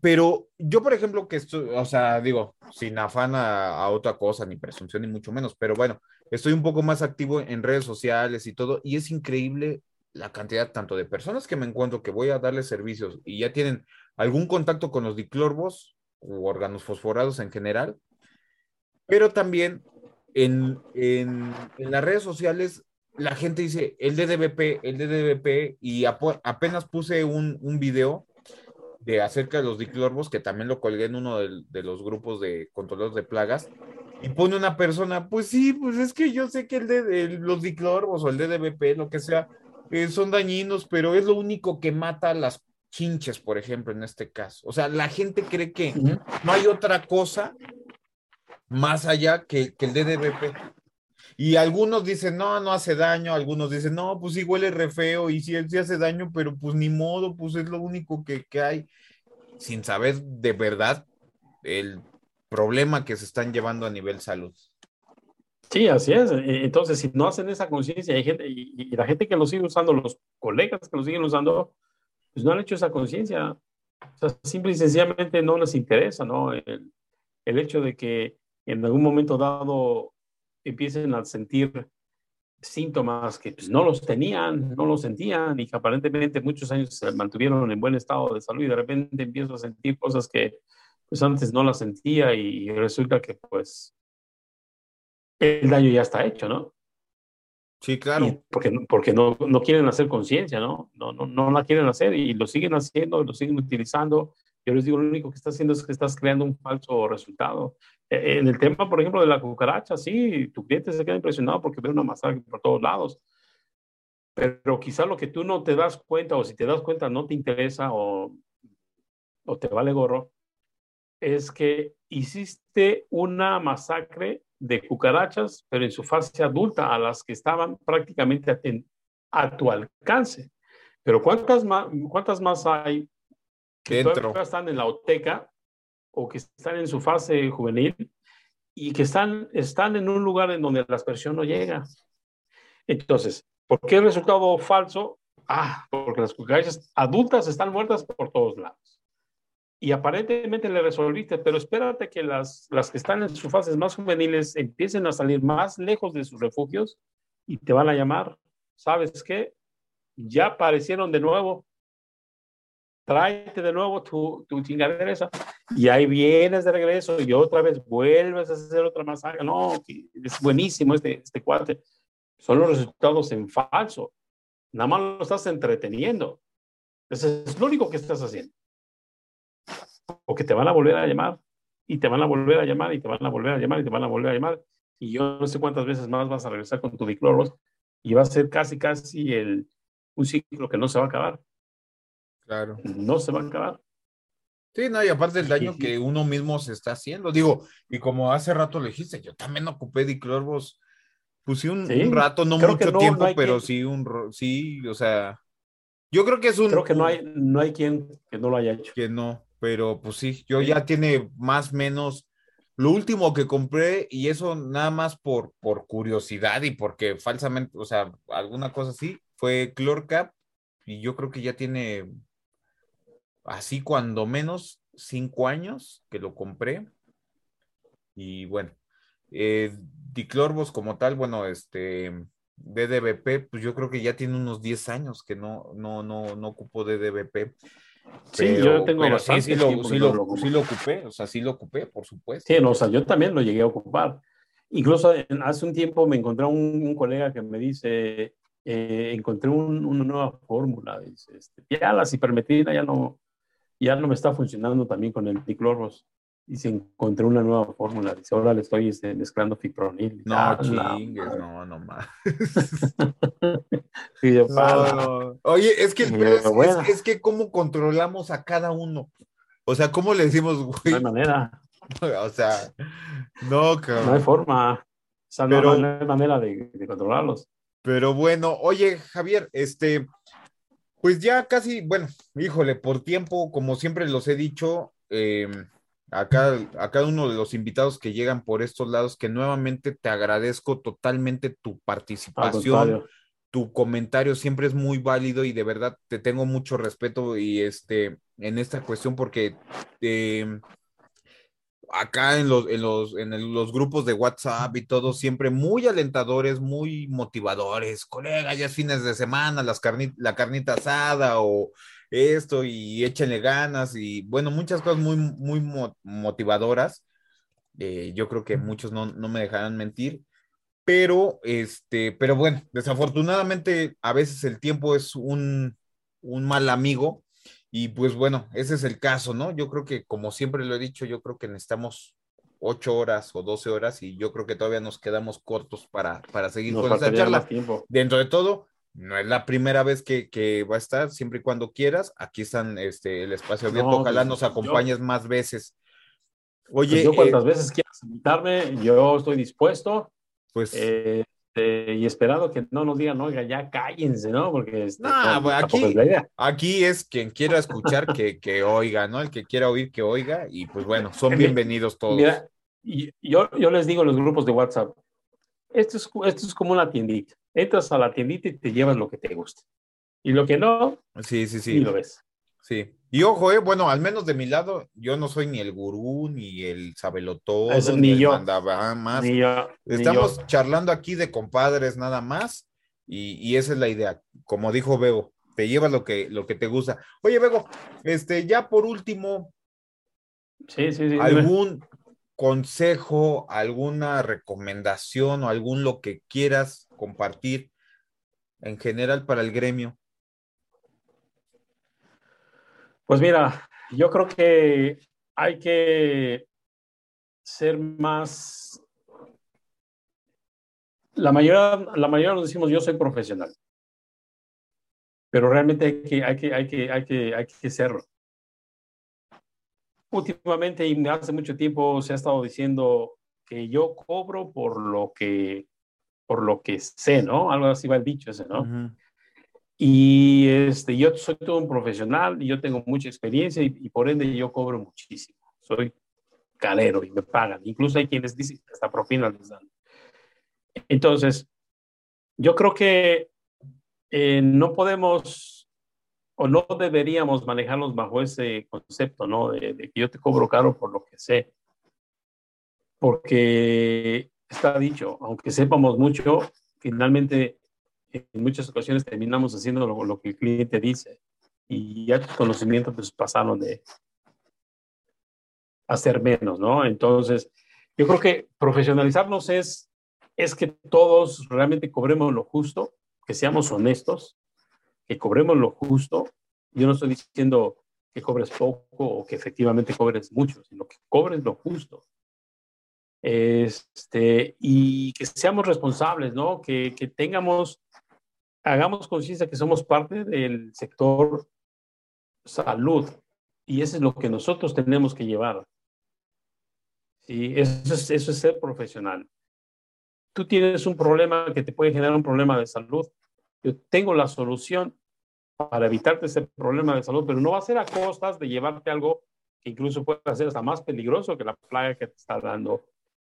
pero yo, por ejemplo, que estoy, o sea, digo, sin afán a, otra cosa, ni presunción, ni mucho menos, pero bueno, estoy un poco más activo en redes sociales y todo, y es increíble la cantidad tanto de personas que me encuentro que voy a darles servicios y ya tienen algún contacto con los diclorbos u órganos fosforados en general, pero también en, en, las redes sociales la gente dice el DDBP, el DDBP, y apenas puse un, un video de acerca de los diclorbos, que también lo colgué en uno de, los grupos de controladores de plagas, y pone una persona, pues sí, pues es que yo sé que el los diclorbos o el DDBP, lo que sea, eh, son dañinos, pero es lo único que mata las chinches, por ejemplo, en este caso. O sea, la gente cree que no hay otra cosa más allá que, que el DDBP. Y algunos dicen, no, no hace daño, algunos dicen, no, pues sí huele re feo y sí, sí hace daño, pero pues ni modo, pues es lo único que, que hay, sin saber de verdad el problema que se están llevando a nivel salud. Sí, así es. E, entonces, si no hacen esa conciencia, gente, y, la gente que lo sigue usando, los colegas que lo siguen usando, pues no han hecho esa conciencia. O sea, simple y sencillamente no les interesa, ¿no? El, el hecho de que en algún momento dado empiecen a sentir síntomas que pues, no los tenían, no los sentían y que aparentemente muchos años se mantuvieron en buen estado de salud y de repente empiezo a sentir cosas que pues antes no las sentía y resulta que pues el daño ya está hecho, ¿no? Sí, claro. porque porque no, no quieren hacer conciencia, ¿no? No, ¿no? no la quieren hacer y lo siguen haciendo, lo siguen utilizando. Yo les digo, lo único que estás haciendo es que estás creando un falso resultado. E, en el tema, por ejemplo, de la cucaracha, sí, tu cliente se queda impresionado porque ve una masacre por todos lados. Pero quizá lo que tú no te das cuenta, o si te das cuenta no te interesa o, o te vale gorro, es que hiciste una masacre de cucarachas, pero en su fase adulta, a las que estaban prácticamente a, tu alcance. Pero ¿cuántas más, cuántas más hay que todavía están en la oteca o que están en su fase juvenil y que están, están en un lugar en donde la aspersión no llega? Entonces, ¿por qué el resultado falso? Ah, porque las cucarachas adultas están muertas por todos lados y aparentemente le resolviste, pero espérate que las, las que están en sus fases más juveniles empiecen a salir más lejos de sus refugios y te van a llamar, ¿sabes qué? Ya aparecieron de nuevo. Tráete de nuevo tu, tu chingadera esa. Y ahí vienes de regreso y otra vez vuelves a hacer otra masacre. No, es buenísimo este, este cuate. Son los resultados en falso. Nada más lo estás entreteniendo. Eso es lo único que estás haciendo o que te van a volver a llamar y te van a volver a llamar y te van a volver a llamar y te van a volver a llamar y yo no sé cuántas veces más vas a regresar con tu dicloros y va a ser casi casi el un ciclo que no se va a acabar. Claro. No se va a acabar. Sí, no, y aparte el daño que uno mismo se está haciendo. Digo, y como hace rato le dijiste, yo también ocupé diclorbos, pues sí, un, rato, no mucho tiempo, pero sí, un, sí, o sea, yo creo que es un... Creo que no hay, no hay quien que no lo haya hecho. Que no, pero pues sí, yo ya tiene más o menos lo último que compré y eso nada más por, por curiosidad y porque falsamente, o sea, alguna cosa así, fue Clorcap y yo creo que ya tiene así cuando menos cinco años que lo compré. Y bueno, eh, Diclorbos como tal, bueno, este DDBP, pues yo creo que ya tiene unos 10 años que no, no, no, no ocupo DDBP. Sí, yo tengo pero sí, sí, lo, sí, lo, sí, lo, ocupé, o sea, sí lo ocupé, por supuesto. Sí, no, o sea, yo también lo llegué a ocupar. Incluso hace un tiempo me encontré un, un colega que me dice, eh, encontré una nueva fórmula, dice, este, ya la cipermetrina ya no, ya no me está funcionando también con el diclorros y se encontró una nueva fórmula. Dice, ahora le estoy este, mezclando fipronil. No, ah, chingues, no, no más. (laughs) Oye, es que, es, que cómo controlamos a cada uno. O sea, ¿cómo le decimos, güey? No hay manera. (laughs) o sea, no, cabrón. No hay forma. O sea, no, hay manera de, de controlarlos. Pero bueno, oye, Javier, este, pues ya casi, bueno, híjole, por tiempo, como siempre los he dicho, eh, a cada, uno de los invitados que llegan por estos lados, que nuevamente te agradezco totalmente tu participación, tu comentario siempre es muy válido y de verdad te tengo mucho respeto y este en esta cuestión porque em, acá en los, en los, en los grupos de WhatsApp y todo, siempre muy alentadores, muy motivadores, colega, ya es fines de semana, las la carnita asada o esto y échenle ganas y bueno, muchas cosas muy, muy motivadoras. Eh, yo creo que muchos no, no, me dejarán mentir, pero este, pero bueno, desafortunadamente a veces el tiempo es un, un mal amigo y pues bueno, ese es el caso, ¿no? Yo creo que como siempre lo he dicho, yo creo que necesitamos ocho horas o doce horas y yo creo que todavía nos quedamos cortos para, para seguir con esta charla. Dentro de todo, no es la primera vez que, va a estar, siempre y cuando quieras. Aquí están este, el espacio abierto. Ojalá pues, nos acompañes más veces. Oye, pues yo cuantas eh, veces quieras invitarme, yo estoy dispuesto. Pues eh, este, y esperado que no nos digan, oiga, ya cállense, ¿no? Porque este, no, aquí, es la idea. aquí es quien quiera escuchar que, que oiga, ¿no? El que quiera oír que oiga, y pues bueno, son bienvenidos todos. Mira, yo, yo les digo los grupos de WhatsApp, esto es, esto es como una tiendita. Entras a la tiendita y te llevas lo que te guste. Y lo que no, sí, sí, sí. Y lo ves. Sí. Y ojo, eh, bueno, al menos de mi lado, yo no soy ni el gurú, ni el sabelotón, ni, ni yo. más. Ni yo, Estamos charlando aquí de compadres nada más, y, y, esa es la idea. Como dijo Bego, te llevas lo que, lo que te gusta. Oye, Bego, este, ya por último, sí, sí, sí, algún consejo, alguna recomendación o algún lo que quieras compartir en general para el gremio. Pues mira, yo creo que hay que ser más... La mayoría, la mayoría nos decimos yo soy profesional, pero realmente hay que, hay que, hay que, hay que, hay que serlo. Últimamente y hace mucho tiempo se ha estado diciendo que yo cobro por lo que, por lo que sé, ¿no? Algo así va el dicho ese, ¿no? Y este, yo soy todo un profesional y yo tengo mucha experiencia y, por ende yo cobro muchísimo. Soy calero y me pagan. Incluso hay quienes dicen que hasta propina les dan. Entonces, yo creo que eh, no podemos o no deberíamos manejarlos bajo ese concepto, ¿no? De, de, que yo te cobro caro por lo que sé. Porque está dicho, aunque sepamos mucho, finalmente en muchas ocasiones terminamos haciendo lo, que el cliente dice y ya tus conocimientos pues pasaron de hacer menos, ¿no? Entonces, yo creo que profesionalizarnos es, es que todos realmente cobremos lo justo, que seamos honestos, que cobremos lo justo. Yo no estoy diciendo que cobres poco o que efectivamente cobres mucho, sino que cobres lo justo. Este, y que seamos responsables, ¿no? Que, que tengamos hagamos conciencia que somos parte del sector salud y eso es lo que nosotros tenemos que llevar. ¿Sí? Eso, es, eso es ser profesional. Tú tienes un problema que te puede generar un problema de salud. Yo tengo la solución para evitarte ese problema de salud, pero no va a ser a costas de llevarte algo que incluso puede ser hasta más peligroso que la plaga que te está dando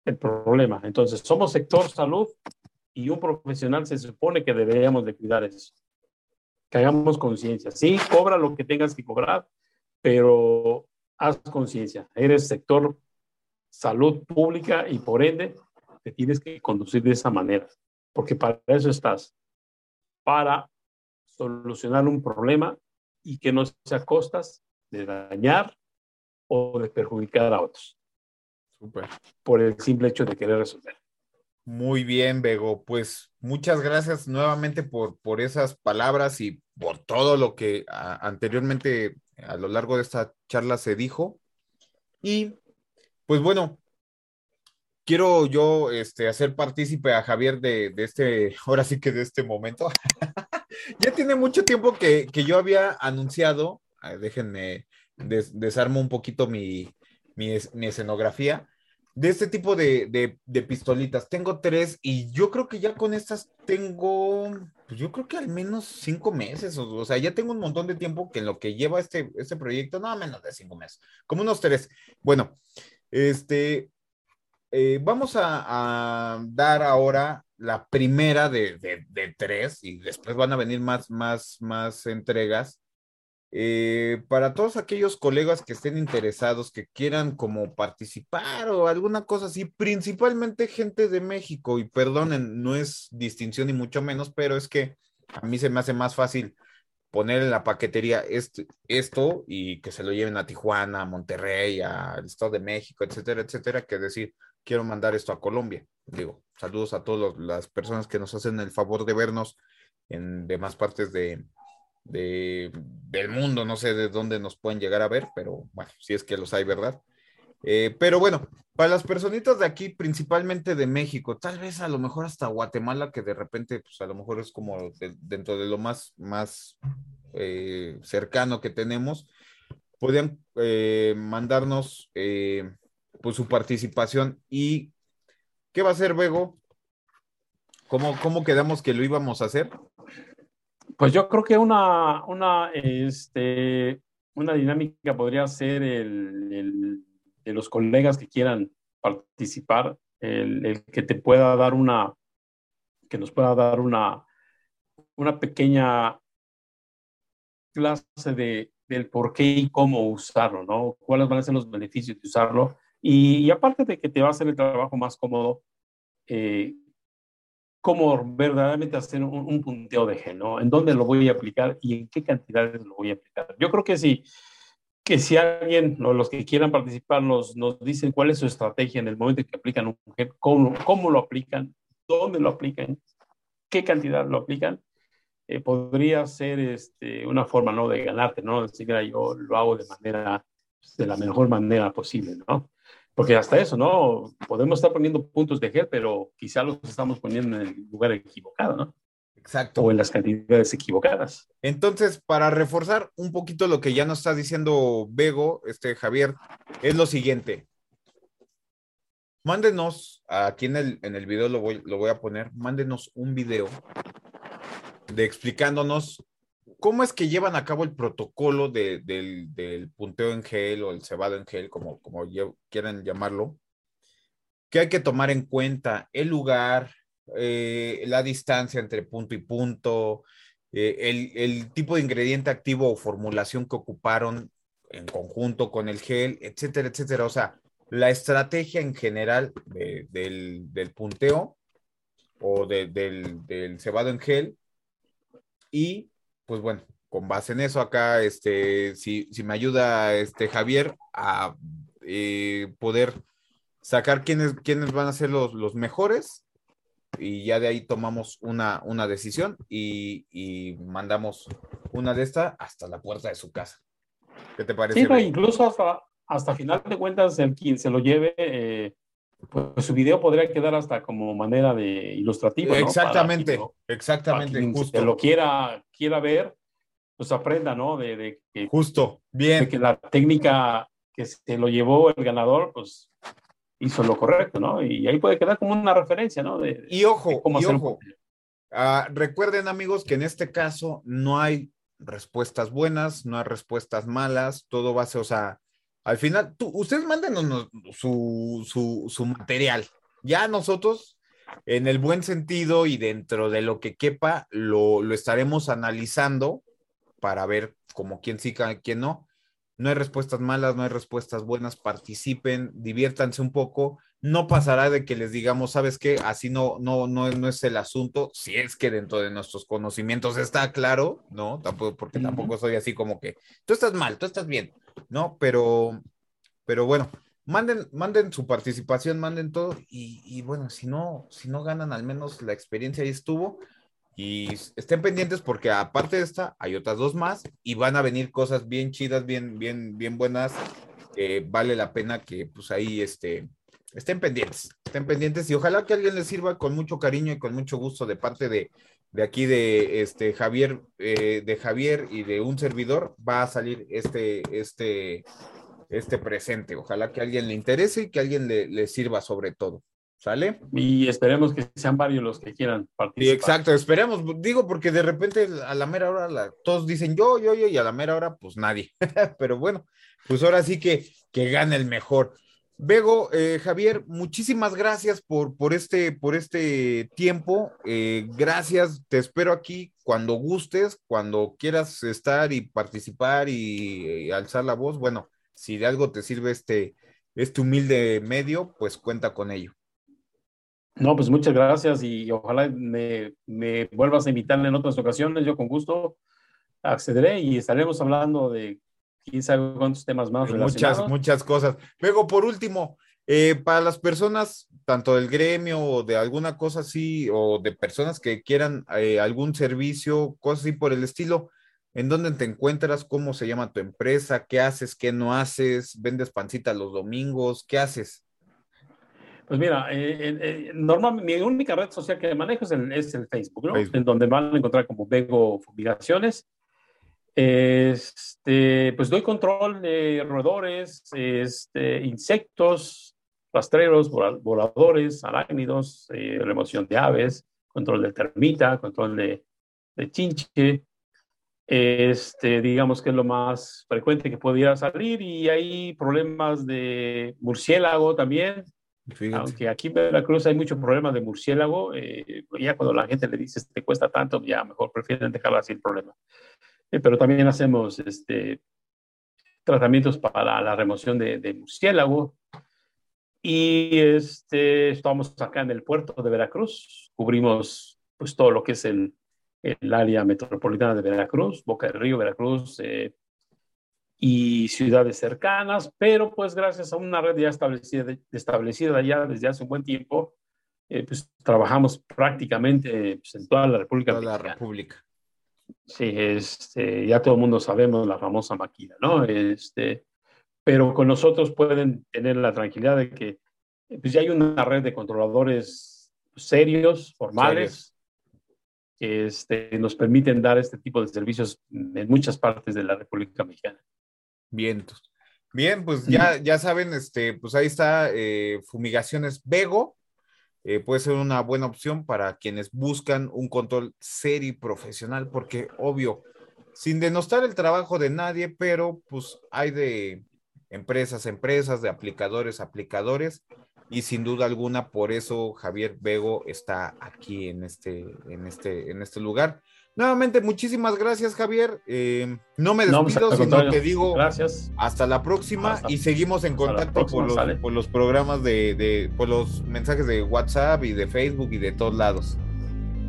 el problema. Entonces, somos sector salud y un profesional se supone que deberíamos de cuidar eso. Que hagamos conciencia. Sí, cobra lo que tengas que cobrar, pero haz conciencia. Eres sector salud pública y por ende te tienes que conducir de esa manera, porque para eso estás, para solucionar un problema y que no sea costas de dañar o de perjudicar a otros. Super. Por el simple hecho de querer resolver. Muy bien, Bego. Pues muchas gracias nuevamente por, por esas palabras y por todo lo que anteriormente a lo largo de esta charla se dijo. Y pues bueno, quiero yo este, hacer partícipe a Javier de, este, (laughs) ahora sí que de este momento. (laughs) ya tiene mucho tiempo que, yo había anunciado, déjenme desarmo un poquito mi, mi, mi escenografía de este tipo de, pistolitas. Tengo tres y yo creo que ya con estas tengo, pues yo creo que al menos cinco meses. O, sea, ya tengo un montón de tiempo que en lo que lleva este, este proyecto, no menos de cinco meses, como unos tres. Bueno, este, eh, vamos a, dar ahora la primera de, de, tres y después van a venir más, más, más entregas. Eh, para todos aquellos colegas que estén interesados, que quieran como participar o alguna cosa así, principalmente gente de México, y perdonen, no es distinción ni mucho menos, pero es que a mí se me hace más fácil poner en la paquetería esto y que se lo lleven a Tijuana, a Monterrey, al Estado de México, etcétera, etcétera, que decir, quiero mandar esto a Colombia. Digo, saludos a todas las personas que nos hacen el favor de vernos en demás partes de, de, del mundo, no sé de dónde nos pueden llegar a ver, pero bueno, si es que los hay, ¿verdad? Eh, pero bueno, para las personitas de aquí, principalmente de México, tal vez a lo mejor hasta Guatemala, que de repente, pues a lo mejor es como dentro de lo más, más eh, cercano que tenemos, podrían eh, mandarnos pues su participación y ¿qué va a hacer Bego? ¿Cómo, ¿Cómo quedamos que lo íbamos a hacer? Pues yo creo que una, una, este, una dinámica podría ser el, de los colegas que quieran participar, el, el, que te pueda dar una, que nos pueda dar una, una pequeña clase de, del por qué y cómo usarlo, ¿no? ¿Cuáles van a ser los beneficios de usarlo? Y, aparte de que te va a hacer el trabajo más cómodo, eh, cómo verdaderamente hacer un, punteo de gen, ¿no? ¿En dónde lo voy a aplicar y en qué cantidades lo voy a aplicar? Yo creo que sí, que si alguien o los que quieran participar nos, nos dicen cuál es su estrategia en el momento en que aplican un gen, cómo, cómo lo aplican, dónde lo aplican, qué cantidad lo aplican, eh, podría ser este, una forma ¿no? de ganarte, ¿no? Decir, yo lo hago de manera, de la mejor manera posible, ¿no? Porque hasta eso, ¿no? Podemos estar poniendo puntos de gel, pero quizá los estamos poniendo en el lugar equivocado, ¿no? Exacto. O en las cantidades equivocadas. Entonces, para reforzar un poquito lo que ya nos está diciendo Bego, este Javier, es lo siguiente. Mándenos, aquí en el, en el video lo voy, lo voy a poner, mándenos un video de explicándonos cómo es que llevan a cabo el protocolo del, punteo en gel o el cebado en gel, como, como quieran llamarlo, que hay que tomar en cuenta el lugar, eh, la distancia entre punto y punto, eh, el, tipo de ingrediente activo o formulación que ocuparon en conjunto con el gel, etcétera, etcétera. O sea, la estrategia en general del, punteo o del, del cebado en gel y pues bueno, con base en eso acá, este, si, si me ayuda este Javier a eh, poder sacar quiénes, quiénes van a ser los, los mejores y ya de ahí tomamos una, una decisión y, y mandamos una de estas hasta la puerta de su casa. ¿Qué te parece? Sí, incluso hasta, hasta final de cuentas, el quien se lo lleve, eh, pues su video podría quedar hasta como manera de ilustrativa. Exactamente, exactamente. Quien justo. lo quiera, quiera ver, pues aprenda, ¿no? De, que, justo, bien. De que la técnica que se lo llevó el ganador, pues hizo lo correcto, ¿no? Y ahí puede quedar como una referencia, ¿no? De, y ojo, y ojo. Ah, recuerden, amigos, que en este caso no hay respuestas buenas, no hay respuestas malas, todo va a ser, o sea, al final, tú, ustedes mándenos su, su, material. Ya nosotros, en el buen sentido y dentro de lo que quepa, lo, estaremos analizando para ver como quién sí, quién no. No hay respuestas malas, no hay respuestas buenas, participen, diviértanse un poco. No pasará de que les digamos, ¿sabes qué? Así no, no, no, no es el asunto, si es que dentro de nuestros conocimientos está claro, ¿no? Tampoco, porque tampoco soy así como que, tú estás mal, tú estás bien ¿no? Pero, pero bueno, manden, manden su participación, manden todo y, bueno, si no, si no ganan, al menos la experiencia ahí estuvo y estén pendientes porque aparte de esta hay otras dos más y van a venir cosas bien chidas, bien, bien, bien buenas. vale la pena que pues ahí este, estén pendientes, estén pendientes y ojalá que alguien les sirva con mucho cariño y con mucho gusto de parte de, de aquí de este Javier, eh, de Javier y de un servidor, va a salir este, este, este presente. Ojalá que alguien le interese y que alguien le, sirva sobre todo. ¿Sale? Y esperemos que sean varios los que quieran participar. Sí, exacto, esperemos. Digo, porque de repente a la mera hora todos dicen yo, yo, yo, y a la mera hora, pues nadie. (laughs) Pero bueno, pues ahora sí que, que gane el mejor. Bego, eh, Javier, muchísimas gracias por, por, este, por este tiempo. Eh, gracias, te espero aquí cuando gustes, cuando quieras estar y participar y, alzar la voz. Bueno, si de algo te sirve este, este humilde medio, pues cuenta con ello. No, pues muchas gracias y ojalá me, me vuelvas a invitar en otras ocasiones. Yo con gusto accederé y estaremos hablando de quién sabe cuántos temas más. Muchas, muchas cosas. Luego, por último, eh, para las personas, tanto del gremio o de alguna cosa así, o de personas que quieran eh, algún servicio, cosas así por el estilo, ¿en dónde te encuentras? ¿Cómo se llama tu empresa? ¿Qué haces? ¿Qué no haces? ¿Vendes pancitas los domingos? ¿Qué haces? Pues mira, eh, normalmente mi única red social que manejo es el, es el Facebook, ¿no? En donde van a encontrar como Vego Fumigaciones este, pues doy control de roedores, este, insectos, rastreros, voladores, arácnidos, eh, remoción de aves, control de termita, control de, de chinche, este, digamos que es lo más frecuente que pudiera salir y hay problemas de murciélago también. Aunque aquí en Veracruz hay muchos problemas de murciélago, eh, ya cuando la gente le dice te cuesta tanto, ya mejor prefieren dejarlo así el problema. Eh, pero también hacemos este, tratamientos para la remoción de, de murciélago. Y este, estamos acá en el puerto de Veracruz, cubrimos pues todo lo que es el, el área metropolitana de Veracruz, Boca del Río, Veracruz eh, y ciudades cercanas, pero pues gracias a una red ya establecida, establecida ya desde hace un buen tiempo, eh, pues trabajamos prácticamente pues, en toda la República. Toda la República. Sí, este, ya todo el mundo sabemos la famosa máquina, ¿no? Este, pero con nosotros pueden tener la tranquilidad de que pues ya hay una red de controladores serios, formales, este, nos permiten dar este tipo de servicios en muchas partes de la República Mexicana. Bien, bien, pues ya, ya saben, este, pues ahí está eh, Fumigaciones Vego. Eh, puede ser una buena opción para quienes buscan un control serio y profesional, porque obvio, sin denostar el trabajo de nadie, pero pues hay de empresas, empresas, de aplicadores, aplicadores, y sin duda alguna por eso Javier Vego está aquí en este, en este, en este lugar. Nuevamente, muchísimas gracias, Javier. Eh, no me despido, sino que digo gracias. hasta la próxima y seguimos en contacto por, los, por, los, programas de, de, por los mensajes de WhatsApp y de Facebook y de todos lados.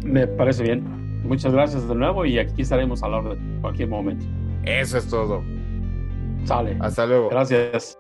Me parece bien. Muchas gracias de nuevo y aquí estaremos a la hora de cualquier momento. Eso es todo. Sale. Hasta luego. Gracias.